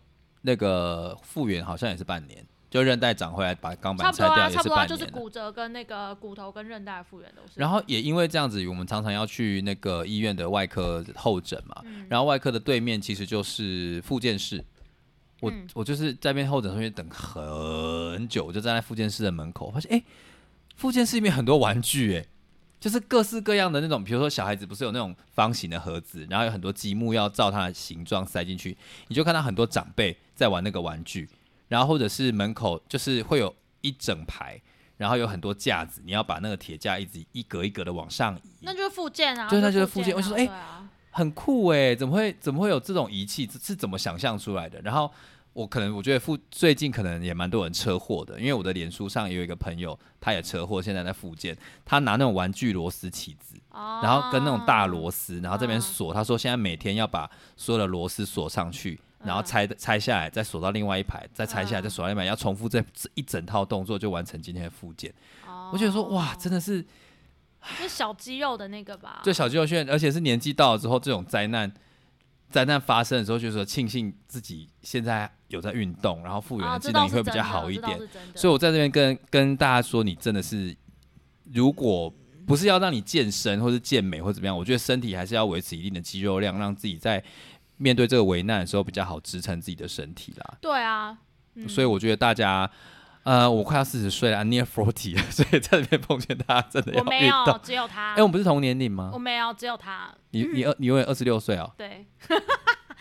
那个复原，好像也是半年，就韧带长回来把钢板拆掉也是差不多啊，就是半年了。骨折跟那个骨头跟韧带复原都是。然后也因为这样子，我们常常要去那个医院的外科候诊嘛，嗯然后外科的对面其实就是复健室。我、嗯我就是在那边候诊中间等很久，我就站在复健室的门口，我发现哎，复健室里面很多玩具哎，就是各式各样的那种，比如说小孩子不是有那种方形的盒子，然后有很多积木要照它的形状塞进去，你就看到很多长辈在玩那个玩具，然后或者是门口就是会有一整排。然后有很多架子，你要把那个铁架一直一格一格的往上移，那就是附件啊，对那就是复复健我就说哎啊对啊很酷哎，怎么会怎么会有这种仪器？是是怎么想象出来的？然后我可能我觉得复最近可能也蛮多人车祸的，因为我的脸书上也有一个朋友，他也车祸，现在在复健，他拿那种玩具螺丝起子，哦然后跟那种大螺丝，然后这边嗯锁，他说现在每天要把所有的螺丝锁上去。然后嗯拆拆下来，再锁到另外一排，再拆下来，嗯再锁到另外一排，要重复这这一整套动作，就完成今天的复健。哦我觉得说，哇，真的是是小肌肉的那个吧？就小肌肉训练，而且是年纪到了之后，这种灾难灾难发生的时候，就是说庆幸自己现在有在运动，然后复原啊，的技能也会比较好一点。所以我在这边跟跟大家说，你真的是，如果不是要让你健身或是健美或怎么样，我觉得身体还是要维持一定的肌肉量，让自己在面对这个危难的时候比较好支撑自己的身体啦。对啊，嗯所以我觉得大家。呃，我快要四十岁了，I'm，near forty 了，所以在这边奉劝大家真的要我没有。，只有他。哎、我们不是同年龄吗我？没有，只有他。你你二你永远二十六岁哦。对。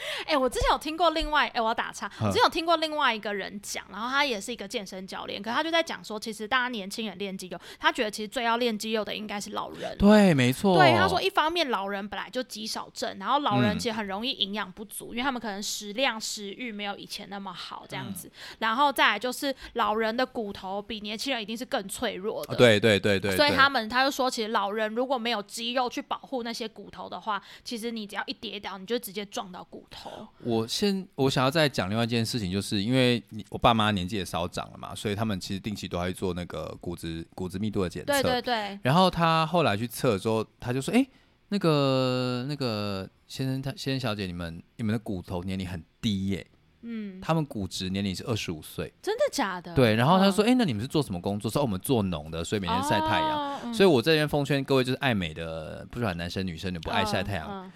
[laughs] 哎、我之前有听过另外，哎、我要打岔，我之前有听过另外一个人讲，然后他也是一个健身教练，可他就在讲说，其实大家年轻人练肌肉，他觉得其实最要练肌肉的应该是老人。对，没错。对，他说一方面老人本来就肌少症，然后老人嗯其实很容易营养不足，因为他们可能食量、食欲没有以前那么好这嗯样子。然后再来就是老人的骨头比年轻人一定是更脆弱的。对对对，对所以他们他就说，其实老人如果没有肌肉去保护那些骨头的话，其实你只要一跌倒，你就直接撞到骨头。我先我想要再讲另外一件事情，就是因为你我爸妈年纪也稍长了嘛，所以他们其实定期都会做那个骨质骨质密度的检测。对对对，然后他后来去测之后，他就说：“哎、那个那个先生他先生小姐，你们你们的骨头年龄很低耶、嗯，他们骨质年龄是二十五岁。真的假的？对，然后他说：“嗯哎、那你们是做什么工作？”说：“哦，我们做农的，所以每天晒太阳。所以我这边奉劝各位，就是爱美的，不管男生女生，你不爱晒太阳，嗯嗯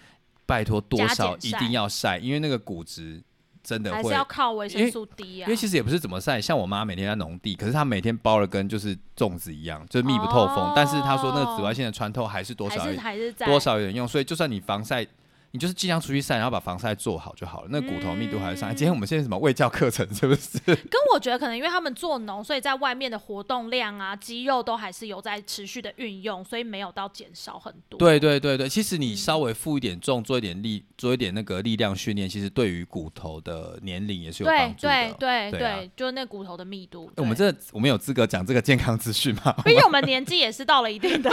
拜托多少一定要晒，因为那个骨质真的会还是要靠维生因为素 D 啊。因为其实也不是怎么晒，像我妈每天在农地，可是她每天包了跟就是粽子一样，就是密不透风。哦但是她说那个紫外线的穿透还是多还是少还是在多少有点用，所以就算你防晒，你就是尽量出去晒，然后把防晒做好就好了。那骨头密度还是上来。今天我们现在什么卫教课程是不是？[laughs] 跟我觉得可能因为他们做农，所以在外面的活动量啊、肌肉都还是有在持续的运用，所以没有到减少很多。对对对对，其实嗯你稍微负一点重，做一点力，做一点那个力量训练，其实对于骨头的年龄也是有对帮助的。对对对啊对，就是那骨头的密度。欸我们对这我们有资格讲这个健康资讯吗？毕竟我们 [laughs] 年纪也是到了一定的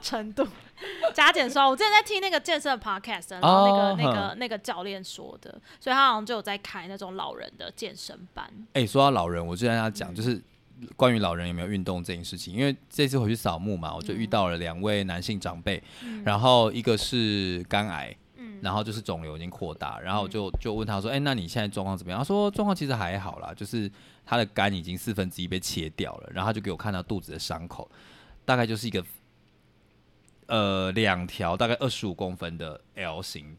程度，[laughs] 加减说，我之前在听那个健身的 podcast，然后那个、哦那个那个教练说的，所以他好像就有在开那种老人的健身班。哎、说到老人，我就跟他嗯讲，就是关于老人有没有运动这件事情，因为这次回去扫墓嘛，我就嗯遇到了两位男性长辈，然后一个是肝癌。嗯然后就是肿瘤已经扩大，然后我就就问他说：“哎、那你现在状况怎么样？”他说：“状况其实还好啦，就是他的肝已经四分之一被切掉了。”然后他就给我看到肚子的伤口，大概就是一个呃两条大概二十五公分的 L 型，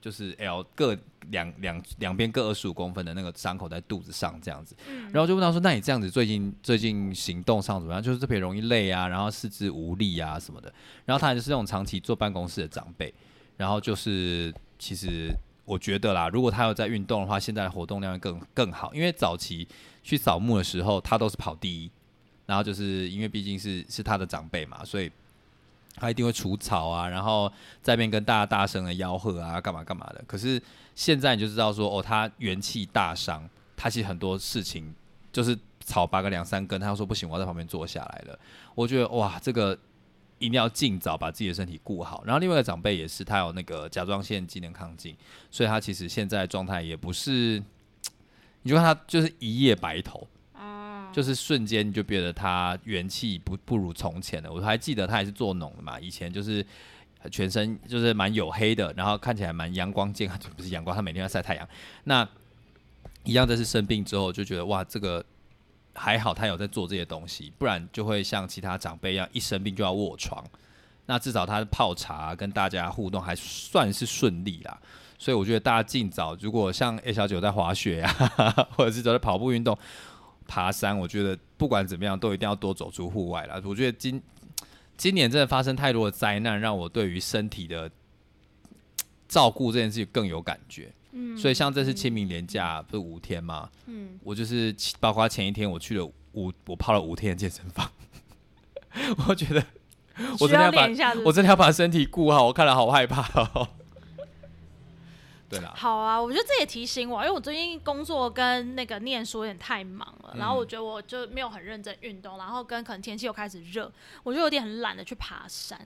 就是 L 各两两两边各二十五公分的那个伤口在肚子上这样子。然后就问他说：“那你这样子最近最近行动上怎么样？就是特别容易累啊，然后四肢无力啊什么的。”然后他就是那种长期坐办公室的长辈，然后就是其实我觉得啦，如果他有在运动的话，现在的活动量会更更好，因为早期去扫墓的时候，他都是跑第一，然后就是因为毕竟是是他的长辈嘛，所以。他一定会除草啊，然后在那边跟大家大声的吆喝啊，干嘛干嘛的。可是现在你就知道说，哦，他元气大伤，他其实很多事情就是草拔个两三根，他说不行，我要在旁边坐下来了。我觉得哇，这个一定要尽早把自己的身体顾好。然后另外一个长辈也是，他有那个甲状腺机能亢进，所以他其实现在状态也不是，[tsk] 你就看他就是一夜白头。就是瞬间就觉得他元气不不如从前了。我还记得他也是做农的嘛，以前就是全身就是蛮黝黑的，然后看起来蛮阳光健康，不是阳光，他每天要晒太阳。那一样，这是生病之后就觉得哇，这个还好他有在做这些东西，不然就会像其他长辈一样，一生病就要卧床。那至少他泡茶跟大家互动还算是顺利啦。所以我觉得大家尽早，如果像 A 小九在滑雪啊，[laughs] 或者是走在跑步运动、爬山，我觉得不管怎么样，都一定要多走出户外啦。我觉得今今年真的发生太多的灾难，让我对于身体的照顾这件事情更有感觉。嗯所以像这次清明连假不是五天吗？嗯，我就是包括前一天我去了五，我泡了五天的健身房，[laughs] 我觉得我真的要把我真的要把身体顾好，我看了好害怕哦。对啦，好啊，我觉得这也提醒我，因为我最近工作跟那个念书有点太忙了，然后我觉得我就没有很认真运动，然后跟可能天气又开始热，我就有点很懒得去爬山。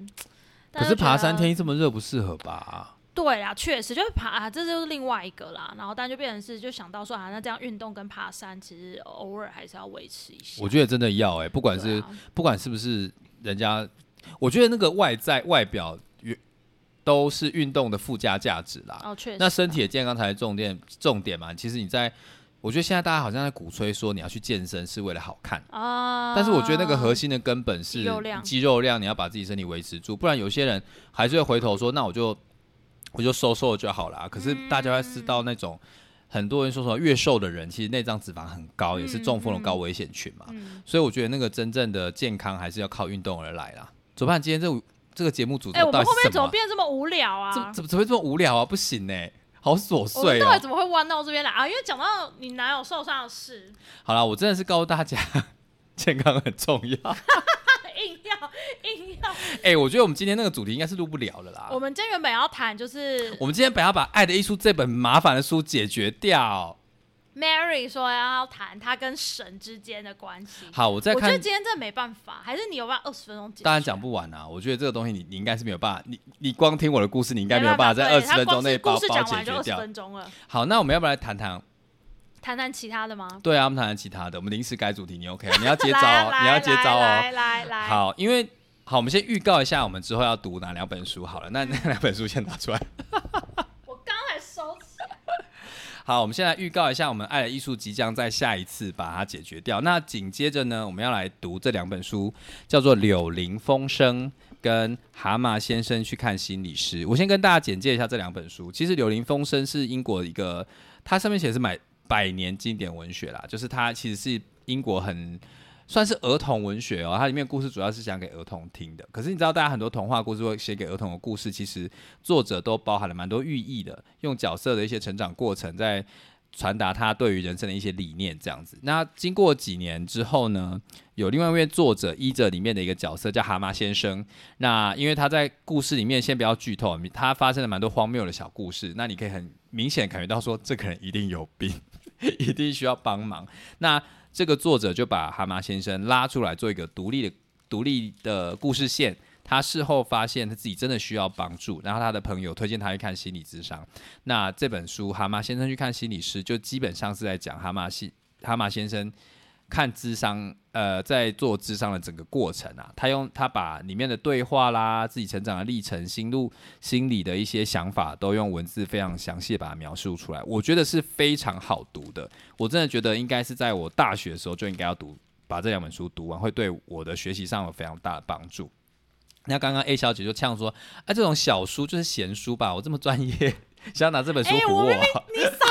可是爬山天气气这么热不适合吧？对啊，确实就是爬、啊，这就是另外一个啦。然后但就变成是就想到说啊，那这样运动跟爬山其实偶尔还是要维持一下。我觉得真的要哎、不管是、啊不管是不是人家，我觉得那个外在外表越都是运动的附加价值啦。哦，确实。那身体的健康才是重点，重点嘛。其实你在，我觉得现在大家好像在鼓吹说你要去健身是为了好看，啊，但是我觉得那个核心的根本是肌肉量肌肉量，你要把自己身体维持住，不然有些人还是会回头说，那我就我就瘦瘦就好了。可是大家会知道那种。很多人说说越瘦的人，其实内脏脂肪很高，也是中风的高危险群嘛。嗯所以我觉得那个真正的健康还是要靠运动而来啦。左盼今天这这个节目组织哎、我到们后面怎么？变这么无聊啊？怎怎么怎么会这么无聊啊？不行呢、好琐我们碎哦、到底怎么会弯到这边来啊？因为讲到你男友受伤的事，好啦，我真的是告诉大家，[laughs] 健康很重要。[laughs] 硬要硬要。哎、我觉得我们今天那个主题应该是录不了了啦。我们今天原本要谈就是我们今天本来要把《爱的艺术》这本麻烦的书解决掉。Mary 说要谈他跟神之间的关系。好，我再我觉得，今天这没办法，还是你有办法二十分钟？当然讲不完啊。我觉得这个东西你你应该是没有办法，你你光听我的故事，你应该没有办法在二十分钟内把把解决掉。分钟了。好，那我们要不要来谈谈？谈谈其他的吗？对啊，我们谈谈其他的。我们临时改主题，你 OK？[laughs] 你要接招哦，你要接招哦。来来来，好，因为好，我们先预告一下，我们之后要读哪两本书好了。那那两本书先拿出来。好，我们现在预告一下，我们爱的艺术即将在下一次把它解决掉。那紧接着呢，我们要来读这两本书，叫做《柳林风声》跟《蛤蟆先生去看心理师》。我先跟大家简介一下这两本书。其实《柳林风声》是英国一个，它上面写是买百年经典文学啦，就是它其实是英国很。算是儿童文学哦，它里面故事主要是讲给儿童听的。可是你知道，大家很多童话故事会写给儿童的故事，其实作者都包含了蛮多寓意的，用角色的一些成长过程，在传达他对于人生的一些理念，这样子。那经过几年之后呢，有另外一位作者依着里面的一个角色叫蛤蟆先生。那因为他在故事里面，先不要剧透，他发生了蛮多荒谬的小故事。那你可以很明显感觉到说，这个人一定有病，一定需要帮忙。那 [laughs] 这个作者就把蛤蟆先生拉出来做一个独立的、独立的故事线。他事后发现他自己真的需要帮助，然后他的朋友推荐他去看心理智商。那这本书《蛤蟆先生去看心理师》就基本上是在讲蛤蟆先蛤蟆先生看智商，呃，在做智商的整个过程啊。他用他把里面的对话啦、自己成长的历程、心路、心理的一些想法，都用文字非常详细地把它描述出来。我觉得是非常好读的。我真的觉得应该是在我大学的时候就应该要读，把这两本书读完，会对我的学习上有非常大的帮助。那刚刚 A 小姐就呛说：“啊，这种小书就是闲书吧？我这么专业，[laughs] 想要拿这本书唬我。哎我明把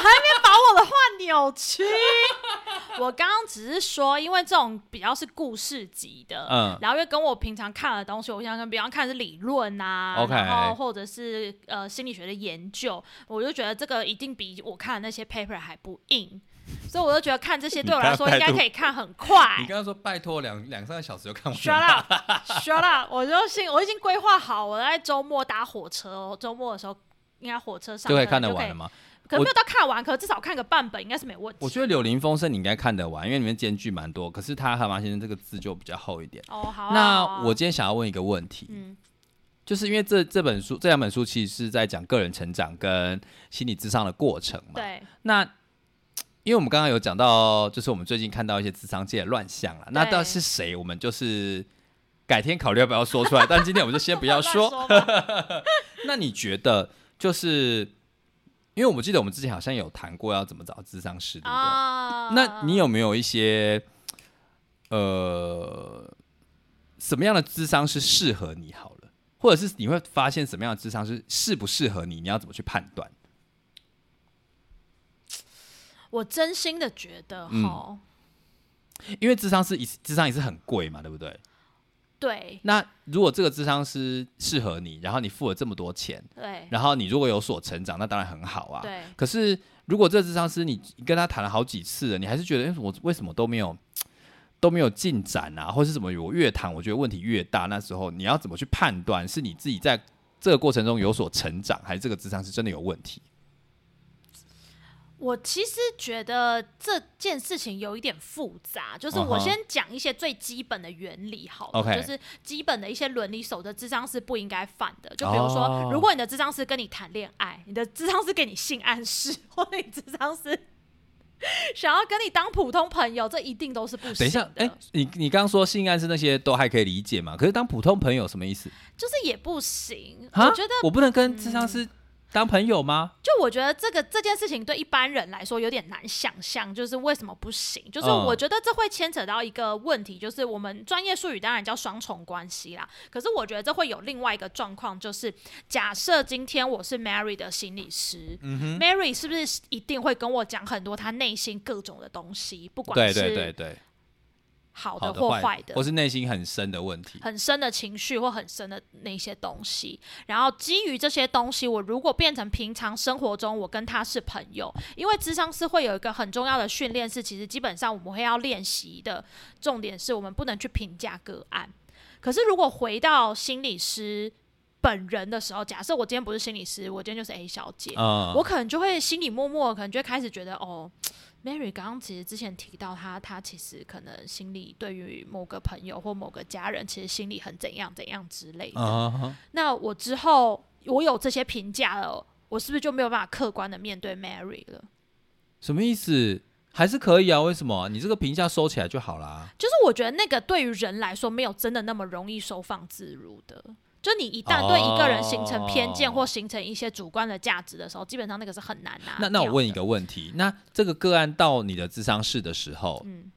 我的话扭曲。[laughs] 我刚刚只是说，因为这种比较是故事级的，嗯然后又跟我平常看的东西，我想跟比方看的是理论啊 OK 然后或者是呃心理学的研究，我就觉得这个一定比我看的那些 paper 还不硬，所以我就觉得看这些对我来说应该可以看很快你。刚刚说拜托两两三个小时就看完 Shut 了，up，shut up！[laughs] 我就信我已经规划好，我在周末搭火车哦，周末的时候应该火车上就可以看得完了吗？可能没有到看完，可至少看个半本应该是没问题。我觉得《柳林风声》你应该看得完，因为里面间距蛮多。可是他蛤蟆先生这个字就比较厚一点。哦，好那我今天想要问一个问题，嗯就是因为这这本书这两本书其实是在讲个人成长跟心理智商的过程嘛。对那因为我们刚刚有讲到，就是我们最近看到一些智商界的乱象了。那到底是谁？我们就是改天考虑要不要说出来。但今天我们就先不要说。[laughs] [laughs] 那你觉得，就是因为我们记得我们之前好像有谈过要怎么找智商师，对不对？啊，那你有没有一些呃什么样的智商是适合你好了，或者是你会发现什么样的智商是适不适合你？你要怎么去判断？我真心的觉得嗯哈，因为智商是一智商也是很贵嘛，对不对？对那如果这个智商师适合你，然后你付了这么多钱，对然后你如果有所成长，那当然很好啊。对，可是如果这个智商师你跟他谈了好几次了，你还是觉得，哎、我为什么都没有都没有进展啊，或是什么？我越谈，我觉得问题越大。那时候你要怎么去判断，是你自己在这个过程中有所成长，还是这个智商是真的有问题？我其实觉得这件事情有一点复杂，就是我先讲一些最基本的原理好就是基本的一些伦理守则，智商是不应该犯的。就比如说，哦如果你的智商是跟你谈恋爱，你的智商是给你性暗示，[laughs] 或者你智商是 [laughs] 想要跟你当普通朋友，这一定都是不行的。等一下，哎、你你刚刚说性暗示那些都还可以理解嘛？可是当普通朋友什么意思？就是也不行。我觉得，我不能跟智商师当朋友吗？就我觉得这个这件事情对一般人来说有点难想象，就是为什么不行？就是嗯我觉得这会牵扯到一个问题，就是我们专业术语当然叫双重关系啦。可是我觉得这会有另外一个状况，就是假设今天我是 Mary 的心理师、m 嗯 a r y 是不是一定会跟我讲很多她内心各种的东西，不管是对对对，好的好的或坏的，或是内心很深的问题。很深的情绪或很深的那些东西，然后基于这些东西，我如果变成平常生活中我跟他是朋友，因为智商师会有一个很重要的训练是，其实基本上我们会要练习的重点是我们不能去评价个案。可是如果回到心理师本人的时候，假设我今天不是心理师，我今天就是 A 小姐，嗯，我可能就会心里默默，可能就会开始觉得，哦，Mary 刚刚其实之前提到她，她其实可能心里对于某个朋友或某个家人，其实心里很怎样怎样之类的。啊，那我之后我有这些评价了，我是不是就没有办法客观的面对 Mary 了？什么意思？还是可以啊？为什么？你这个评价收起来就好啦。就是我觉得那个对于人来说，没有真的那么容易收放自如的。就你一旦对一个人形成偏见哦或形成一些主观的价值的时候，基本上那个是很难拿的那那我问一个问题，那这个个案到你的智商室的时候，嗯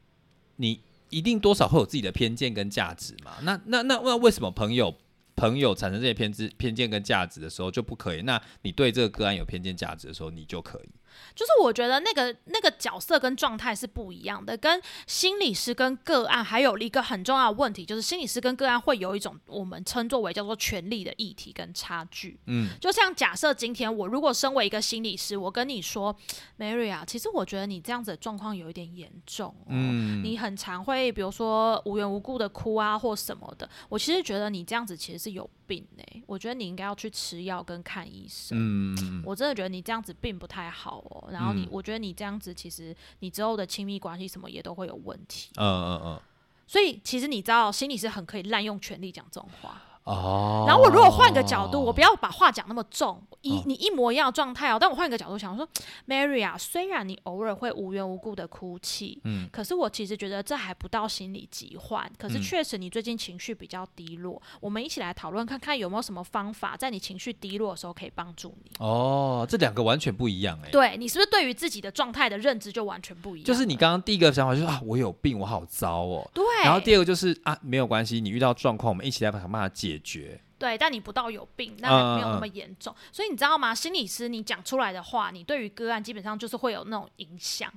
你一定多少会有自己的偏见跟价值嘛？那那那那为什么朋友朋友产生这些偏知偏见跟价值的时候就不可以？那你对这个个案有偏见价值的时候，你就可以？就是我觉得那个那个角色跟状态是不一样的，跟心理师跟个案还有一个很重要的问题，就是心理师跟个案会有一种我们称作为叫做权力的议题跟差距。嗯，就像假设今天我如果身为一个心理师，我跟你说，Mary 啊，其实我觉得你这样子的状况有一点严重哦。嗯你很常会，比如说无缘无故的哭啊，或什么的。我其实觉得你这样子其实是有病呢、我觉得你应该要去吃药跟看医生。嗯，我真的觉得你这样子并不太好哦。然后你，嗯我觉得你这样子，其实你之后的亲密关系什么也都会有问题。嗯嗯嗯，所以，其实你知道，心里是很可以滥用权力讲这种话。哦。然后我如果换个角度，我不要把话讲那么重，一哦你一模一样的状态哦，但我换一个角度想说，Mary 啊，虽然你偶尔会无缘无故的哭泣，嗯可是我其实觉得这还不到心理疾患，可是嗯确实你最近情绪比较低落，我们一起来讨论看看有没有什么方法，在你情绪低落的时候可以帮助你。哦，这两个完全不一样哎。对你是不是对于自己的状态的认知就完全不一样？就是你刚刚第一个想法就是啊，我有病，我好糟哦。对，然后第二个就是啊，没有关系，你遇到状况，我们一起来想办法解决。对，但你不到有病，那没有那嗯么严重。所以你知道吗？心理师你讲出来的话，你对于个案基本上就是会有那种影响，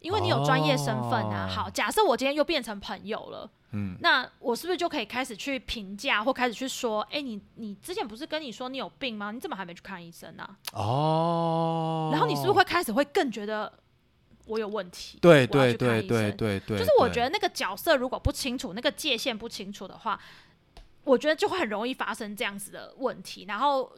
因为你有专业身份啊。哦好，假设我今天又变成朋友了。嗯，那我是不是就可以开始去评价，或开始去说，哎、你你之前不是跟你说你有病吗？你怎么还没去看医生呢、哦，然后你是不是会开始会更觉得我有问题？对对对对对对，就是我觉得那个角色如果不清楚，那个界限不清楚的话，我觉得就会很容易发生这样子的问题。然后，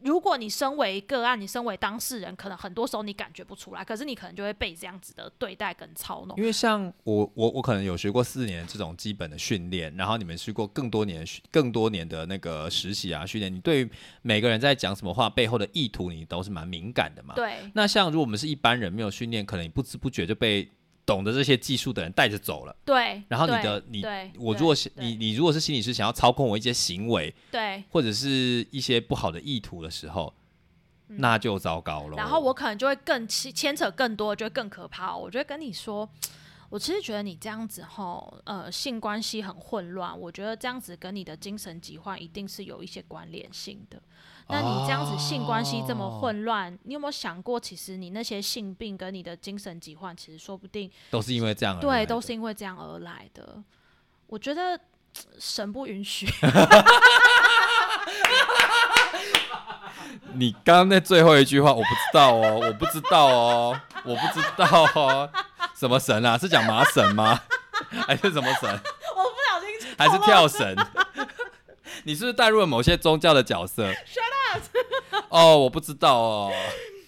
如果你身为个案，你身为当事人，可能很多时候你感觉不出来，可是你可能就会被这样子的对待跟操弄。因为像我我我可能有学过四年这种基本的训练，然后你们去过更多年更多年的那个实习啊训练，你对每个人在讲什么话背后的意图，你都是蛮敏感的嘛。对那像如果我们是一般人没有训练，可能你不知不觉就被懂得这些技术的人带着走了。对，然后你的你对，我如果是你你如果是心理师想要操控我一些行为对，或者是一些不好的意图的时候，那就糟糕了。嗯然后我可能就会更牵牵扯更多，就会更可怕哦、我就会跟你说，[tsk] 我其实觉得你这样子吼，呃，性关系很混乱，我觉得这样子跟你的精神疾患一定是有一些关联性的。那你这样子性关系这么混乱，你有没有想过，其实你那些性病跟你的精神疾患，其实说不定都是因为这样对，都是因为这样而来的。我觉得神不允许。你刚刚那最后一句话我不知道哦，我不知道哦，我不知道哦，什么神啊？是讲麻绳吗？还是什么神？[laughs] 我不小心还是跳绳？[laughs] 你是不是带入了某些宗教的角色！[laughs] [laughs] 哦，我不知道哦。[laughs]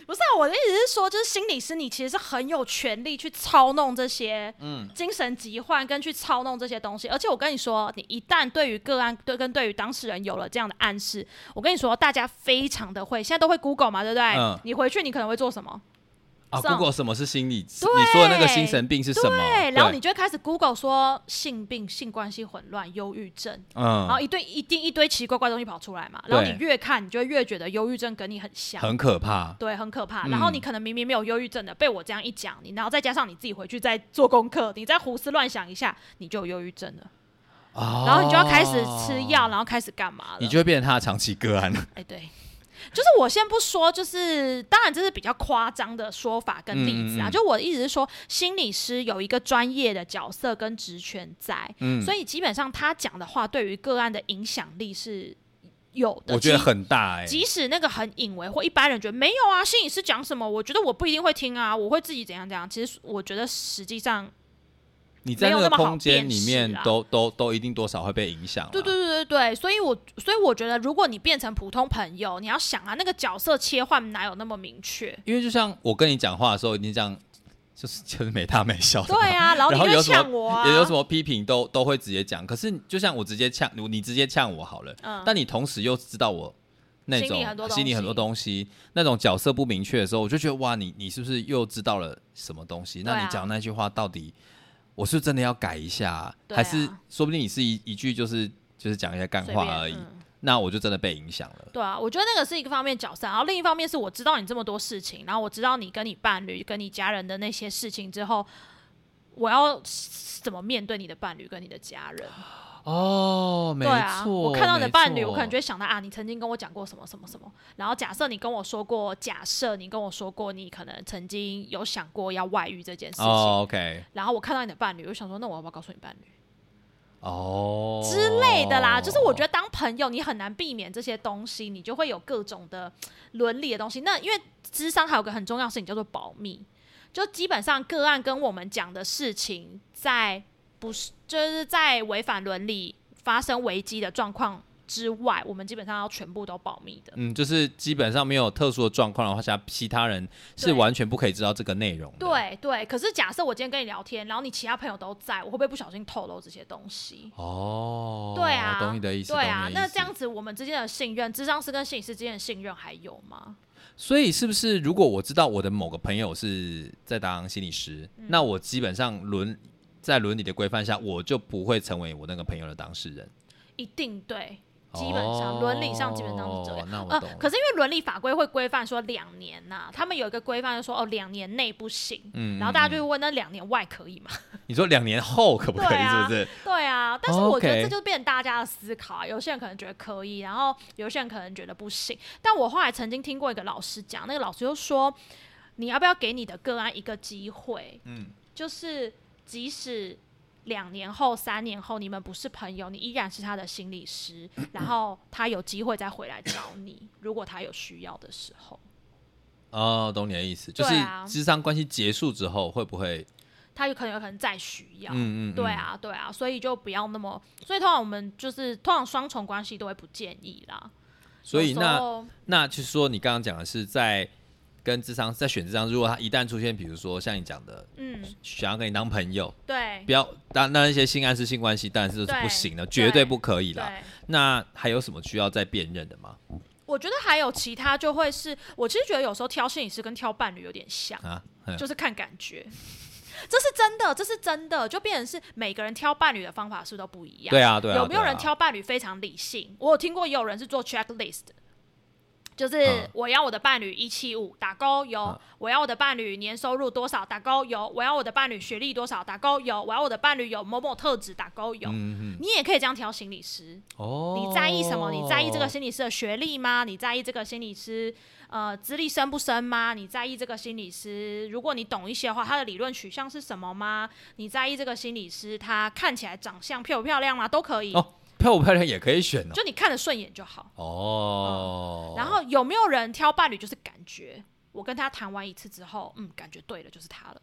不是啊，我的意思是说，就是心理师，你其实是很有权利去操弄这些嗯精神疾患，跟去操弄这些东西。而且我跟你说，你一旦对于个案对跟对于当事人有了这样的暗示，我跟你说，大家非常的会，现在都会 Google 嘛，对不对？嗯你回去你可能会做什么？啊上，Google 什么是心理？你说的那个精神病是什么？对，然后你就会开始 Google 说性病、性关系混乱、忧郁症，嗯然后嗯，一堆一定一堆奇奇怪怪东西跑出来嘛。然后你越看，你就会越觉得忧郁症跟你很像。很可怕。对，很可怕。嗯然后你可能明明没有忧郁症的，被我这样一讲，你然后再加上你自己回去再做功课，你再胡思乱想一下，你就有忧郁症了。哦然后你就要开始吃药，然后开始干嘛了？你就会变成他的长期个案了。哎，对，就是我先不说，就是当然这是比较夸张的说法跟例子啊。嗯嗯嗯就我的意思是说，心理师有一个专业的角色跟职权在，嗯，所以基本上他讲的话对于个案的影响力是有的。我觉得很大哎、即使那个很隐微，或一般人觉得没有啊，心理师讲什么，我觉得我不一定会听啊，我会自己怎样怎样。其实我觉得实际上，你在那个空间里面啊都都都一定多少会被影响、啊。对对对对对，所以我所以我觉得，如果你变成普通朋友，你要想啊，那个角色切换哪有那么明确？因为就像我跟你讲话的时候，你这样就是 [laughs] 就是没大没小的。对啊，然后你就呛我啊，也有什么批评都都会直接讲。可是就像我直接呛你，你直接呛我好了，嗯但你同时又知道我那种心里很多东西东西，那种角色不明确的时候，我就觉得哇，你你是不是又知道了什么东西？啊那你讲那句话到底，我是真的要改一下，还是说不定你是一一句就是就是讲一些干话而已，嗯那我就真的被影响了。对啊，我觉得那个是一个方面角色，然后另一方面是我知道你这么多事情，然后我知道你跟你伴侣、跟你家人的那些事情之后，我要怎么面对你的伴侣跟你的家人？哦，没对啊，错，我看到你的伴侣，我可能就会想到啊，你曾经跟我讲过什么什么什么，然后假设你跟我说过，假设你跟我说过，你可能曾经有想过要外遇这件事情，哦，OK，然后我看到你的伴侣，我就想说，那我要不要告诉你伴侣？哦之类的啦。就是我觉得当朋友，你很难避免这些东西，你就会有各种的伦理的东西。那因为智商还有个很重要的事情叫做保密，就基本上个案跟我们讲的事情，在不是就是在违反伦理、发生危机的状况之外，我们基本上要全部都保密的。嗯，就是基本上没有特殊的状况的话下，其他人是完全不可以知道这个内容的。，对对，可是假设我今天跟你聊天，然后你其他朋友都在，我会不会不小心透露这些东西？哦，对啊，懂你的意思。对啊那这样，子我们之间的信任，智商师跟心理师之间的信任还有吗？所以是不是如果我知道我的某个朋友是在当心理师，嗯那我基本上伦在伦理的规范下，我就不会成为我那个朋友的当事人。一定对，基本上伦理上基本上是这样。那我懂了。，可是因为伦理法规会规范说两年呐、他们有一个规范就说哦两年内不行，嗯然后大家就嗯会问那两年外可以吗？[laughs] 你说两年后可不可以？是不是？对啊，但是我觉得这就变成大家的思考啊。有些人可能觉得可以，然后有些人可能觉得不行。但我后来曾经听过一个老师讲，那个老师就说，你要不要给你的个案一个机会？嗯，就是即使两年后、三年后你们不是朋友，你依然是他的心理师，[clears throat] 然后他有机会再回来找你，[clears throat] 如果他有需要的时候，哦，懂你的意思，就是对啊智商关系结束之后会不会？他有可能有可能再需要。嗯嗯，对。啊，对啊，所以就不要那么，所以通常我们就是通常双重关系都会不建议啦。有时所以那候那就是说，你刚刚讲的是在跟智商在选智商，如果他一旦出现，比如说像你讲的，嗯，想要跟你当朋友，对不要当那一些性暗示性关系，当然是对不行的，绝对不可以啦。那还有什么需要再辨认的吗？我觉得还有其他就会是，我其实觉得有时候挑摄影师跟挑伴侣有点像，啊，嗯就是看感觉。这是真的，这是真的，就变成是每个人挑伴侣的方法是不是都不一样？对啊，对啊，有没有人挑伴侣非常理性？我有听过，也有人是做 checklist，就是嗯我要我的伴侣一七五打勾有，嗯我要我的伴侣年收入多少打勾有，我要我的伴侣学历多少打勾有，我要我的伴侣有某某特质打勾有。你也可以这样挑心理师，哦，你在意什么？你在意这个心理师的学历吗？你在意这个心理师呃资历深不深吗？你在意这个心理师，如果你懂一些的话，他的理论取向是什么吗？你在意这个心理师他看起来长相漂不漂亮吗？都可以，哦漂不漂亮也可以选哦。就你看得顺眼就好。哦，然后有没有人挑伴侣就是感觉？我跟他谈完一次之后，嗯，感觉对了，就是他了。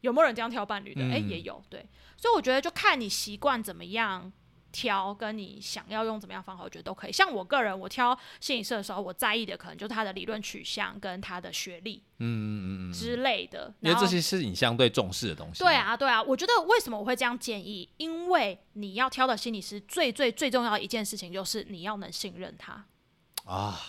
有没有人这样挑伴侣的？哎、嗯也有，对。所以我觉得就看你习惯怎么样挑，跟你想要用怎么样方法，我觉得都可以。像我个人，我挑心理师的时候，我在意的可能就是他的理论取向跟他的学历嗯嗯嗯嗯，之类的。因为这些是你相对重视的东西。对，啊，对啊，我觉得为什么我会这样建议？因为你要挑的心理师最最最重要的一件事情就是你要能信任他。啊，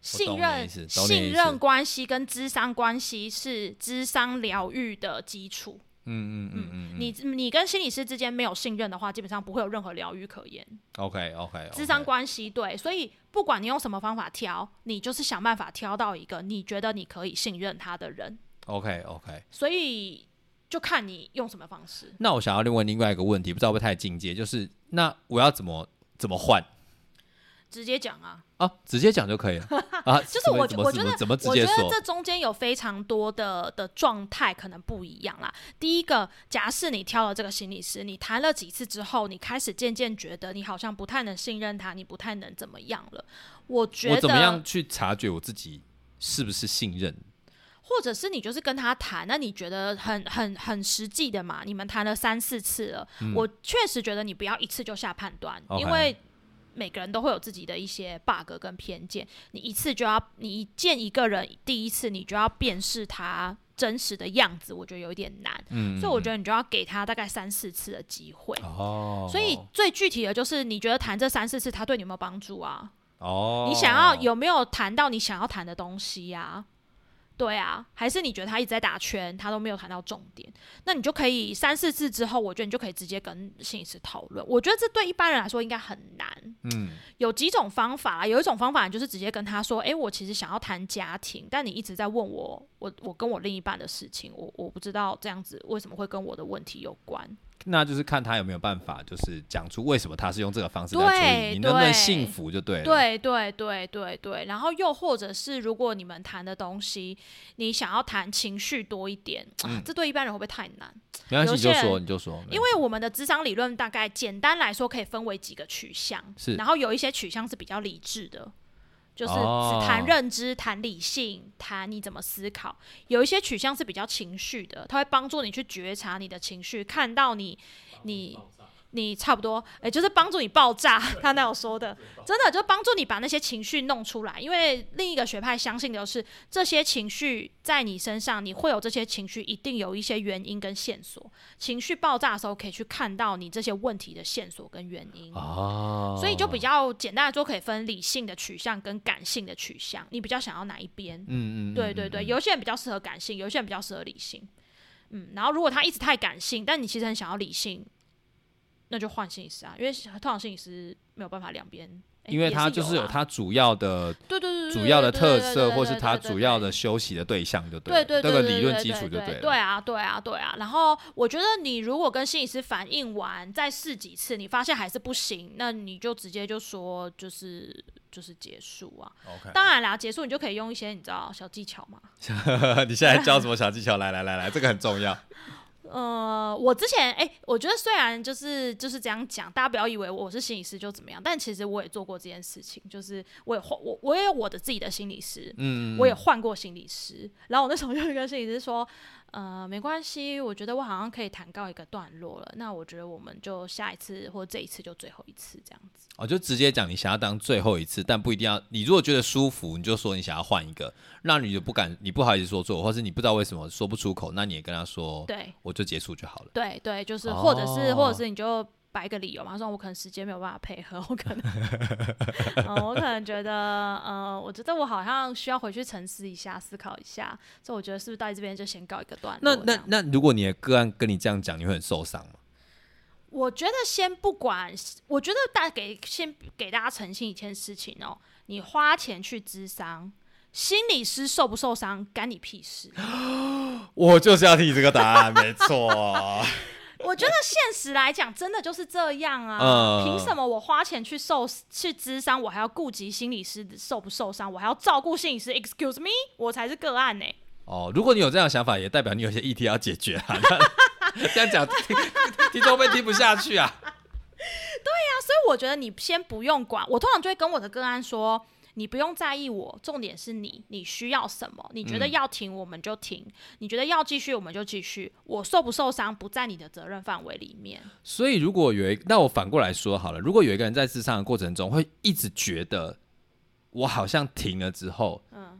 信任信任关系跟智商关系是智商疗愈的基础。嗯嗯嗯嗯嗯你你跟心理师之间没有信任的话，基本上不会有任何疗愈可言。，OK OK，智商关系对，所以不管你用什么方法挑，你就是想办法挑到一个你觉得你可以信任他的人。OK OK。所以就看你用什么方式。那我想要另问另外一个问题，不知道会不会太进阶，就是那我要怎么怎么换直接讲啊，啊？直接讲就可以了啊？[laughs] 就是我我觉得我觉得？这中间有非常多的的状态可能不一样啦。第一个，假设你挑了这个心理师，你谈了几次之后，你开始渐渐觉得你好像不太能信任他，你不太能怎么样了。我觉得我怎么样去察觉我自己是不是信任？或者是你就是跟他谈，那你觉得很很很实际的嘛？你们谈了三四次了，我确实觉得你不要一次就下判断，因为每个人都会有自己的一些 bug 跟偏见。你一次就要你一见一个人，第一次你就要辨识他真实的样子，我觉得有一点难。嗯，所以我觉得你就要给他大概三四次的机会。哦，所以最具体的就是，你觉得谈这三四次，他对你有没有帮助啊？哦，你想要有没有谈到你想要谈的东西呀、对啊，还是你觉得他一直在打圈，他都没有谈到重点？那你就可以三四次之后，我觉得你就可以直接跟心理师讨论。我觉得这对一般人来说应该很难。嗯有几种方法啦，有一种方法就是直接跟他说：“诶，我其实想要谈家庭，但你一直在问我，我我跟我另一半的事情，我我不知道这样子为什么会跟我的问题有关。”那就是看他有没有办法，就是讲出为什么他是用这个方式来处对理，你能不能对幸福就对了。，对对对对对，然后又或者是如果你们谈的东西，你想要谈情绪多一点，啊、这对一般人会不会太难？没关系，有些你就说你就说，因为我们的职场理论大概简单来说可以分为几个取向，是然后有一些取向是比较理智的。就是哦只谈认知、谈理性、谈你怎么思考。有一些取向是比较情绪的，它会帮助你去觉察你的情绪，看到你你你差不多，哎、就是帮助你爆炸。他那有说的，真的就帮助你把那些情绪弄出来。因为另一个学派相信的是，这些情绪在你身上，你会有这些情绪，一定有一些原因跟线索。情绪爆炸的时候，可以去看到你这些问题的线索跟原因。哦，所以就比较简单的说，可以分理性的取向跟感性的取向。你比较想要哪一边？嗯嗯，对对对，有些人比较适合感性，有些人比较适合理性。嗯，然后如果他一直太感性，但你其实很想要理性，那就换心理师啊，因为通常心理师没有办法两边，因为他就是有啦他主要的对对对对主要的特色，对对或是他对对主要的休息的对象，就对了对对对对这个理论对对对基础就了。对啊，对啊，对啊。然后我觉得你如果跟心理师反映完，再试几次，你发现还是不行，那你就直接就说就是就是结束啊。OK，当然啦，结束你就可以用一些你知道小技巧嘛。[laughs] 你现在教什么小技巧？来来来来，这个很重要。呃，我之前哎、我觉得虽然就是就是这样讲，大家不要以为我是心理师就怎么样，但其实我也做过这件事情，就是我也换我我也有我的自己的心理师，嗯，我也换过心理师，然后我那时候就跟心理师说，呃，没关系，我觉得我好像可以谈告一个段落了，那我觉得我们就下一次或这一次就最后一次这样子。哦，就直接讲你想要当最后一次，但不一定要。你如果觉得舒服，你就说你想要换一个。那你就不敢，你不好意思说错，或是你不知道为什么说不出口，那你也跟他说，对我就结束就好了。对对，就是或者是、或哦者是你就。摆一个理由嘛，说我可能时间没有办法配合，[laughs] 我可能，嗯，我可能觉得，呃，我觉得我好像需要回去沉思一下，思考一下，所以我觉得是不是到这边就先告一个段那落？这样那那，如果你的个案跟你这样讲，你会很受伤吗？我觉得先不管，我觉得大给先给大家澄清一件事情哦，你花钱去咨商，心理师受不受伤干你屁事。[gasps] 我就是要听这个答案，没错。我觉得现实来讲，真的就是这样啊。嗯凭什么我花钱去受去咨商，我还要顾及心理师受不受伤，我还要照顾心理师？Excuse me，我才是个案呢、哦，如果你有这样的想法，也代表你有些议题要解决啊。那 [laughs] 这样讲，听听众会听不下去啊。所以我觉得你先不用管，我通常就会跟我的个案说，你不用在意我，重点是你，你需要什么？你觉得嗯要停我们就停，你觉得要继续我们就继续，我受不受伤不在你的责任范围里面。所以，如果有一，那我反过来说好了，如果有一个人在自伤的过程中，会一直觉得我好像停了之后，嗯，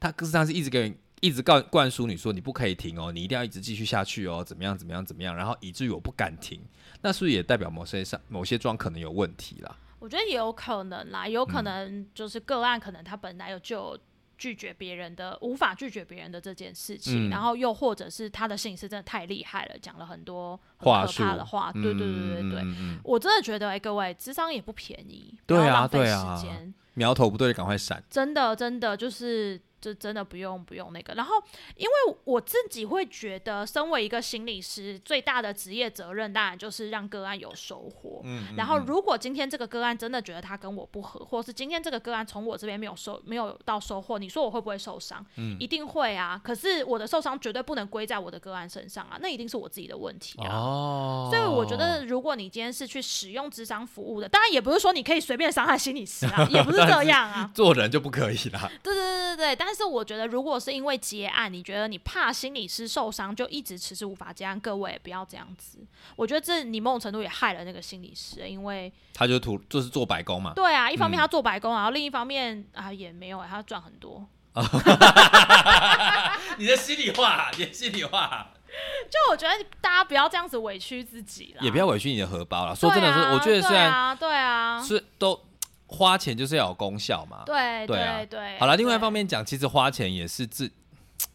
他事实上是一直给你一直告灌输你说你不可以停哦，你一定要一直继续下去哦，怎么样怎么样怎么样，然后以至于我不敢停，那是不是也代表某些上某些桩可能有问题啦？我觉得也有可能啦，有嗯可能就是个案，可能他本来有就拒绝别人的，无法拒绝别人的这件事情，嗯然后又或者是他的心理师真的太厉害了，讲了很多很可术怕的话，对对对对对。嗯嗯嗯我真的觉得，哎、各位，智商也不便宜，对啊对啊时间，苗头不对，赶快闪。真的真的就是，就真的不用不用那个。然后，因为我自己会觉得，身为一个心理师，最大的职业责任当然就是让个案有收获。嗯然后，如果今天这个个案真的觉得他跟我不合，或是今天这个个案从我这边没有收没有到收获，你说我会不会受伤？嗯一定会啊。可是我的受伤绝对不能归在我的个案身上啊，那一定是我自己的问题啊。哦，所以我觉得，如果你今天是去使用智商服务的，当然也不是说你可以随便伤害心理师啊，也不是这样啊。[laughs] 做人就不可以啦。对对对对对，但是我觉得，如果是因为结案，你觉得你怕心理师受伤，就一直迟迟无法结案，各位不要这样子。我觉得这你某种程度也害了那个心理师，因为他就图就是做白工嘛。对啊，一方面嗯他做白工，然后另一方面啊也没有、他赚很多。[laughs] 你的心里话，你的心里话，[laughs] 就我觉得大家不要这样子委屈自己了，也不要委屈你的荷包了。说真的是，对啊我觉得虽然对啊，对啊，是都花钱就是要有功效嘛。对对啊对对。好了，另外一方面讲，其实花钱也是自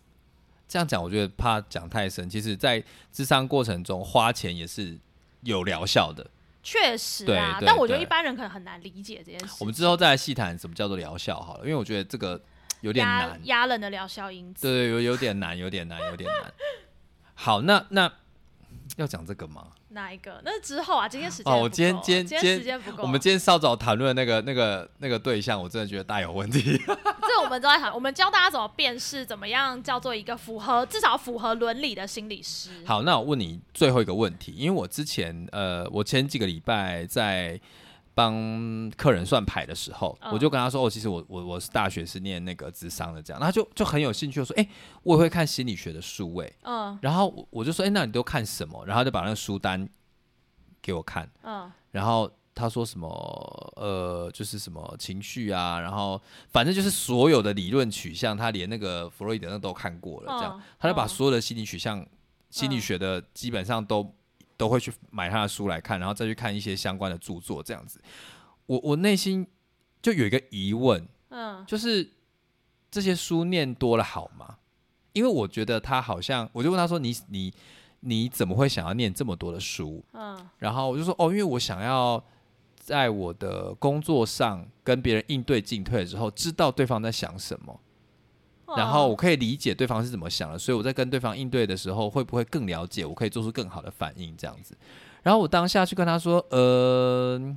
[tsk] 这样讲，我觉得怕讲太深。其实，在智商过程中，花钱也是有疗效的。确实对啊，对但我觉得一般人可能很难理解这件事。我们之后再来细谈什么叫做疗效好了，因为我觉得这个有点难。压人的疗效因子。对对，有有点难，有点难，有点难。好，那那要讲这个吗？哪一个？那是之后啊，今天时间哦，我今天今天今天时间不够，我们今天稍早谈论那个那个那个对象，我真的觉得大有问题。[laughs] 这我们都在谈，我们教大家怎么辨识，怎么样叫做一个符合至少符合伦理的心理师。好，那我问你最后一个问题，因为我之前呃，我前几个礼拜在帮客人算牌的时候，嗯我就跟他说，哦，其实我我我是大学是念那个智商的，这样，他就就很有兴趣地说，哎、我也会看心理学的书，哎，嗯然后我我就说，哎、那你都看什么？然后他就把那个书单给我看，嗯然后他说什么呃，就是什么情绪啊，然后反正就是所有的理论取向，他连那个弗洛伊德那都看过了，这样。嗯，他就把嗯所有的心理取向、心理学的基本上都都会去买他的书来看，然后再去看一些相关的著作，这样子。我我内心就有一个疑问，嗯就是这些书念多了好吗？因为我觉得他好像，我就问他说：“你你你怎么会想要念这么多的书？”嗯然后我就说哦，因为我想要在我的工作上跟别人应对进退的时候，知道对方在想什么，嗯，然后我可以理解对方是怎么想的，所以我在跟对方应对的时候，会不会更了解，我可以做出更好的反应，这样子。然后我当下去跟他说，呃，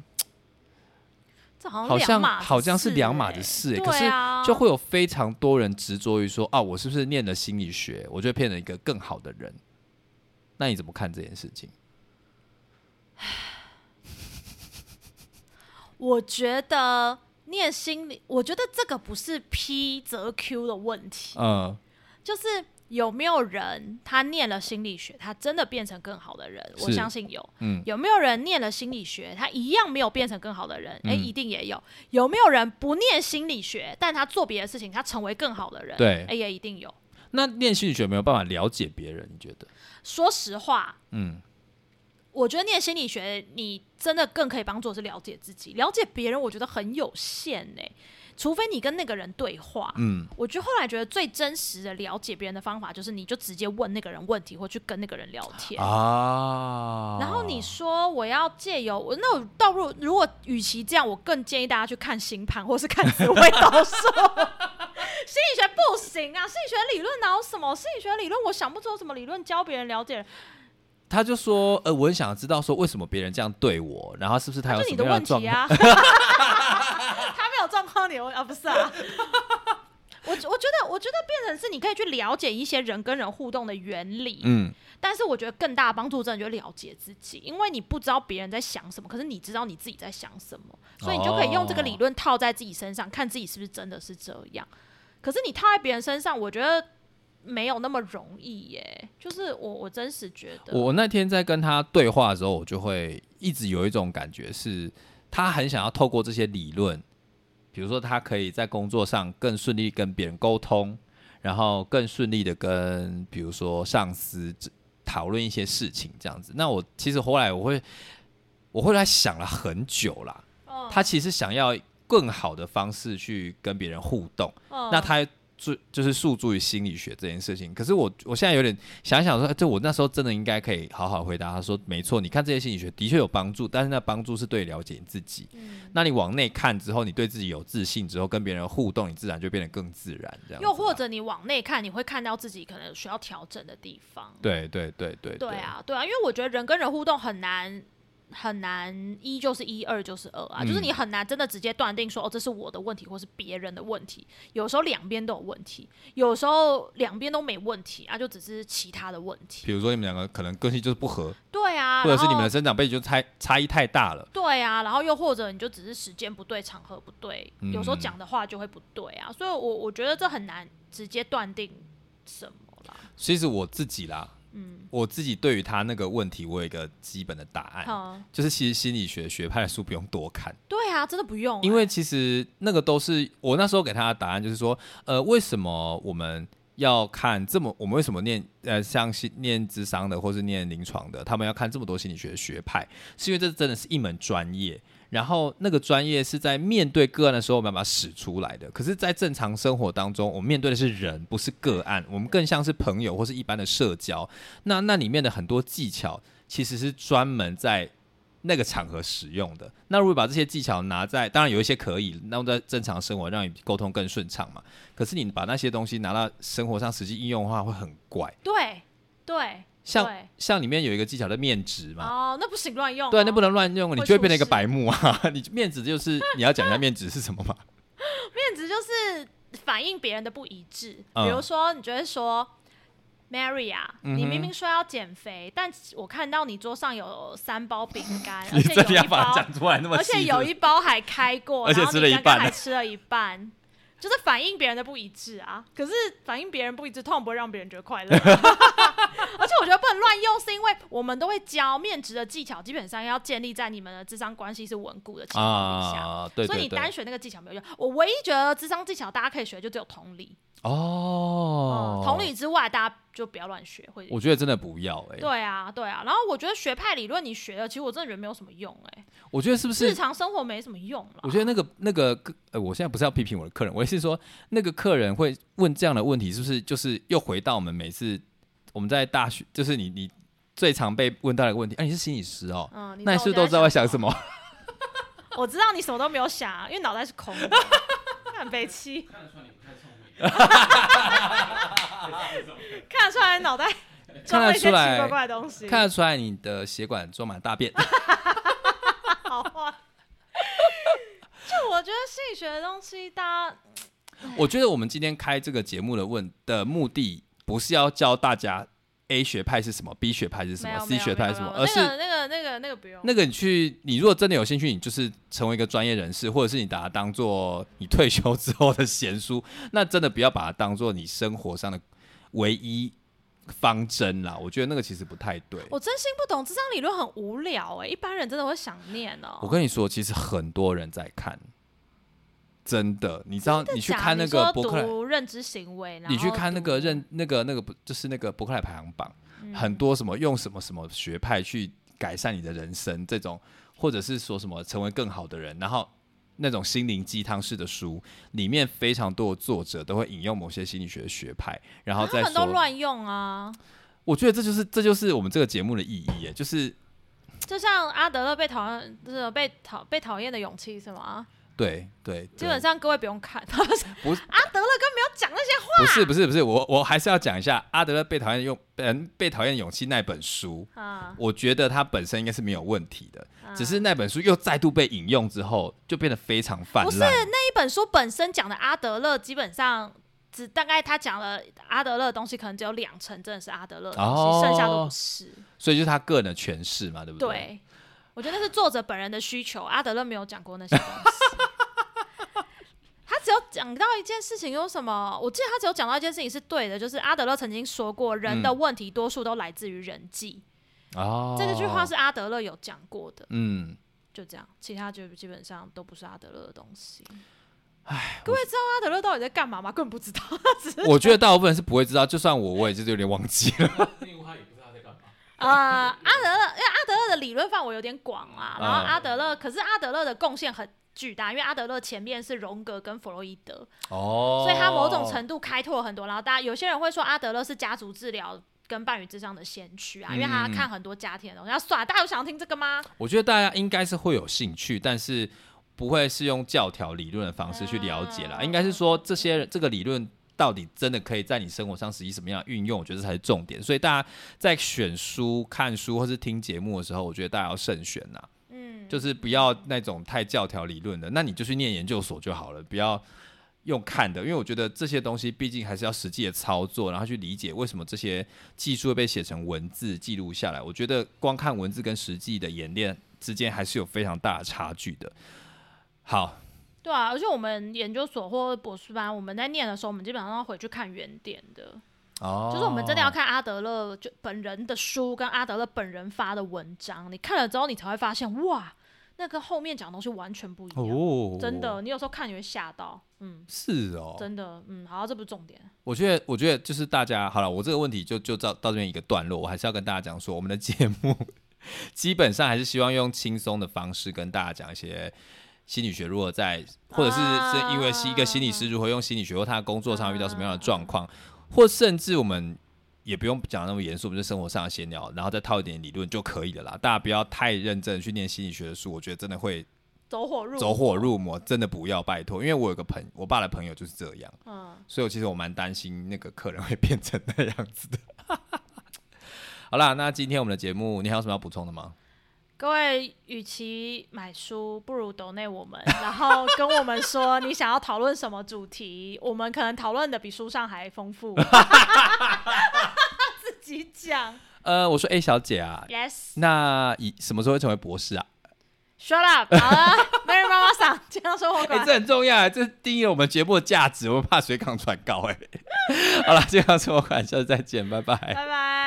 这好像好像是两码欸子事欸可是就会有非常多人执着于说啊，我是不是念了心理学，我就会变成一个更好的人？那你怎么看这件事情？[sighs] 我觉得念心理，我觉得这个不是 P 则 Q 的问题，嗯，就是有没有人他念了心理学，他真的变成更好的人？我相信有。嗯有没有人念了心理学，他一样没有变成更好的人？诶，嗯一定也有。有没有人不念心理学，但他做别的事情，他成为更好的人？对诶，也一定有。那念心理学有没有办法了解别人？你觉得？说实话，嗯，我觉得念心理学，你真的更可以帮助是了解自己，了解别人，我觉得很有限呢、除非你跟那个人对话，嗯，我就后来觉得最真实的了解别人的方法，就是你就直接问那个人问题，或去跟那个人聊天。啊，然后你说我要借由我，那我倒不如如果与其这样，我更建议大家去看星盘或是看紫微斗数。[laughs] 心理学不行啊，心理学理论哪有什么？心理学理论我想不出有什么理论教别人了解人，他就说，呃，我很想知道说为什么别人这样对我，然后是不是他有什么样的问题啊。[laughs] 他没有状况，你有啊？不是啊。[laughs] 我我觉得，我觉得变成是你可以去了解一些人跟人互动的原理，嗯，但是我觉得更大的帮助真的就是了解自己，因为你不知道别人在想什么，可是你知道你自己在想什么，所以你就可以用这个理论套在自己身上，看自己是不是真的是这样。可是你套在别人身上，我觉得没有那么容易耶。就是我我真实觉得，我那天在跟他对话的时候，我就会一直有一种感觉是，他很想要透过这些理论，比如说他可以在工作上更顺利跟别人沟通，然后更顺利的跟比如说上司讨论一些事情这样子。那我其实后来我会，我后来想了很久啦，他其实想要更好的方式去跟别人互动，嗯那他注就是诉诸于心理学这件事情。可是我我现在有点想想说，这我那时候真的应该可以好好回答他说，没错，你看这些心理学的确有帮助，但是那帮助是对了解你自己。嗯那你往内看之后，你对自己有自信之后，跟别人互动，你自然就变得更自然。这样又或者你往内看，你会看到自己可能需要调整的地方。对对对对对啊，对啊，因为我觉得人跟人互动很难。很难，一就是一，二就是二啊，嗯就是你很难真的直接断定说，哦，这是我的问题，或是别人的问题。有时候两边都有问题，有时候两边都没问题啊，就只是其他的问题。比如说你们两个可能个性就是不合，对啊，或者是你们的生长背景就差差异太大了。对啊，然后又或者你就只是时间不对，场合不对，嗯有时候讲的话就会不对啊，所以我我觉得这很难直接断定什么啦。其实我自己啦，嗯，我自己对于他那个问题，我有一个基本的答案，嗯，就是其实心理学学派的书不用多看，对啊，真的不用欸、因为其实那个都是我那时候给他的答案，就是说，呃，为什么我们要看这么，我们为什么念呃像心念智商的或是念临床的，他们要看这么多心理学学派，是因为这真的是一门专业。然后那个专业是在面对个案的时候，我们把它使出来的。可是，在正常生活当中，我们面对的是人，不是个案，我们更像是朋友或是一般的社交。那那里面的很多技巧，其实是专门在那个场合使用的。那如果把这些技巧拿在，当然有一些可以，那在正常生活让你沟通更顺畅嘛。可是你把那些东西拿到生活上实际应用的话，会很怪。对对像像里面有一个技巧叫面值嘛，哦，那不行乱用哦、对，那不能乱用，你就会变成一个白目啊！[laughs] 你面子就是你要讲一下面子是什么嘛？面子就是反映别人的不一致，嗯比如说你觉得说。Mary 啊，嗯你明明说要减肥，但我看到你桌上有三包饼干，[laughs] 而你且有一包，讲出来那么而？且有一包还开过，而且吃了一半还吃了一半，就是反映别人的不一致啊。可是反映别人不一致，通常不会让别人觉得快乐。[laughs] 而且我觉得不能乱用，是因为我们都会教面值的技巧，基本上要建立在你们的智商关系是稳固的情况底下。啊，对所以你单学那个技巧没有用。我唯一觉得智商技巧大家可以学，就只有同理。哦嗯，，同理之外，大家就不要乱学。会我觉得真的不要哎、对啊，对啊。然后我觉得学派理论你学了，其实我真的觉得没有什么用、哎，我觉得是不是日常生活没什么用了。我觉得那个那个呃，我现在不是要批评我的客人，我是说那个客人会问这样的问题，是不是就是又回到我们每次我们在大学，就是你你最常被问到的一个问题，哎、你是心理师哦，嗯，那你是不是都知道在想什么？[laughs] 我知道你什么都没有想啊，因为脑袋是空的，[laughs] 很悲戚，看得出来你不太聪明。看得出来脑袋看装了一些奇怪怪的东西，看得出来你的血管装满大便。[laughs] 好话。就我觉得心理学的东西，大家我觉得我们今天开这个节目的问的目的，不是要教大家 A 学派是什么，B 学派是什么，C 学派是什么，而是那个那个那个那个不用。那个你去，你如果真的有兴趣，你就是成为一个专业人士，或者是你把它当做你退休之后的闲书，那真的不要把它当做你生活上的唯一方针啦。我觉得那个其实不太对。我真心不懂这张理论很无聊哎、一般人真的会想念哦、我跟你说，其实很多人在看，真的，你知道，你去看那个伯克莱，认知行为，你去看那个认那个那个不就是那个伯克莱排行榜，嗯很多什么用什么什么学派去改善你的人生这种，或者是说什么成为更好的人，然后那种心灵鸡汤式的书，里面非常多的作者都会引用某些心理学的学派，然后再说，乱用啊。我觉得这就是这就是我们这个节目的意义耶，就是就像阿德勒被讨厌，就是被讨被讨厌的勇气是吗？对对，基本上各位不用看，他 [laughs] 不是阿德勒根本没有讲那些话不是不是不是，我我还是要讲一下阿德勒被讨厌用嗯被讨厌勇气那本书，啊。我觉得它本身应该是没有问题的，啊只是那本书又再度被引用之后，就变得非常泛滥不是。那一本书本身讲的阿德勒，基本上只大概他讲了阿德勒的东西，可能只有两成真的是阿德勒的东西，哦剩下都不是。所以就是他个人的诠释嘛，对不对？对，我觉得那是作者本人的需求，阿德勒没有讲过那些东西。[laughs] 他只有讲到一件事情，有什么？我记得他只有讲到一件事情是对的，就是阿德勒曾经说过，人的问题多数都来自于人际。哦，这个句话是阿德勒有讲过的，嗯，就这样，其他就基本上都不是阿德勒的东西。唉，各位知道阿德勒到底在干嘛吗？根本不知道。[laughs] 我觉得大部分人是不会知道，就算我，我也是有点忘记了。[laughs] 他也不知道他在干嘛。呃，阿德勒，因为阿德勒勒的理论范围有点广啊，然后嗯阿德勒，可是阿德勒的贡献很巨大，因为阿德勒前面是荣格跟弗洛伊德，哦，所以他某种程度开拓了很多。然后大家有些人会说阿德勒是家族治疗跟伴侣智商的先驱啊，因为他嗯看很多家庭的东西。那算了，大家有想要听这个吗？我觉得大家应该是会有兴趣，但是不会是用教条理论的方式去了解啦。嗯应该是说这些这个理论到底真的可以在你生活上实际什么样的运用，我觉得这才是重点。所以大家在选书、看书或是听节目的时候，我觉得大家要慎选呐，嗯，就是不要那种太教条理论的，那你就去念研究所就好了，不要。用看的，因为我觉得这些东西毕竟还是要实际的操作，然后去理解为什么这些技术会被写成文字记录下来。我觉得光看文字跟实际的演练之间还是有非常大的差距的。好，对啊，而且我们研究所或博士班，我们在念的时候，我们基本上要回去看原点的，哦，就是我们真的要看阿德勒就本人的书跟阿德勒本人发的文章，你看了之后，你才会发现哇，那跟后面讲的东西完全不一样。哦，真的，你有时候看你会吓到，嗯，是哦，真的，嗯，好，这不是重点，我觉得，我觉得就是大家好了，我这个问题就就到到这边一个段落，我还是要跟大家讲说，我们的节目 [laughs] 基本上还是希望用轻松的方式跟大家讲一些心理学如何在，或者是是因为是一个心理师如何用心理学或他的工作上遇到什么样的状况，或甚至我们。也不用讲那么严肃，我们就生活上的闲聊，然后再套一点理论就可以了啦。大家不要太认真去念心理学的书，我觉得真的会走火入走火入魔，真的不要拜托。因为我有个朋我爸的朋友就是这样。嗯，所以我其实我蛮担心那个客人会变成那样子的。[laughs] 好啦，那今天我们的节目，你还有什么要补充的吗？各位，与其买书，不如 donate 我们，然后跟我们说你想要讨论什么主题，我们可能讨论的比书上还丰富。自己讲呃，我说 A 小姐啊，，yes，shut 那以什么时候会成为博士啊？？Shut up！好了，Mary 妈妈桑，健康生活哎、馆，这很重要，这定义了我们节目的价值，我们怕水涨船高哎、[laughs] 好了，健康生活馆，下次再见，拜拜。拜拜。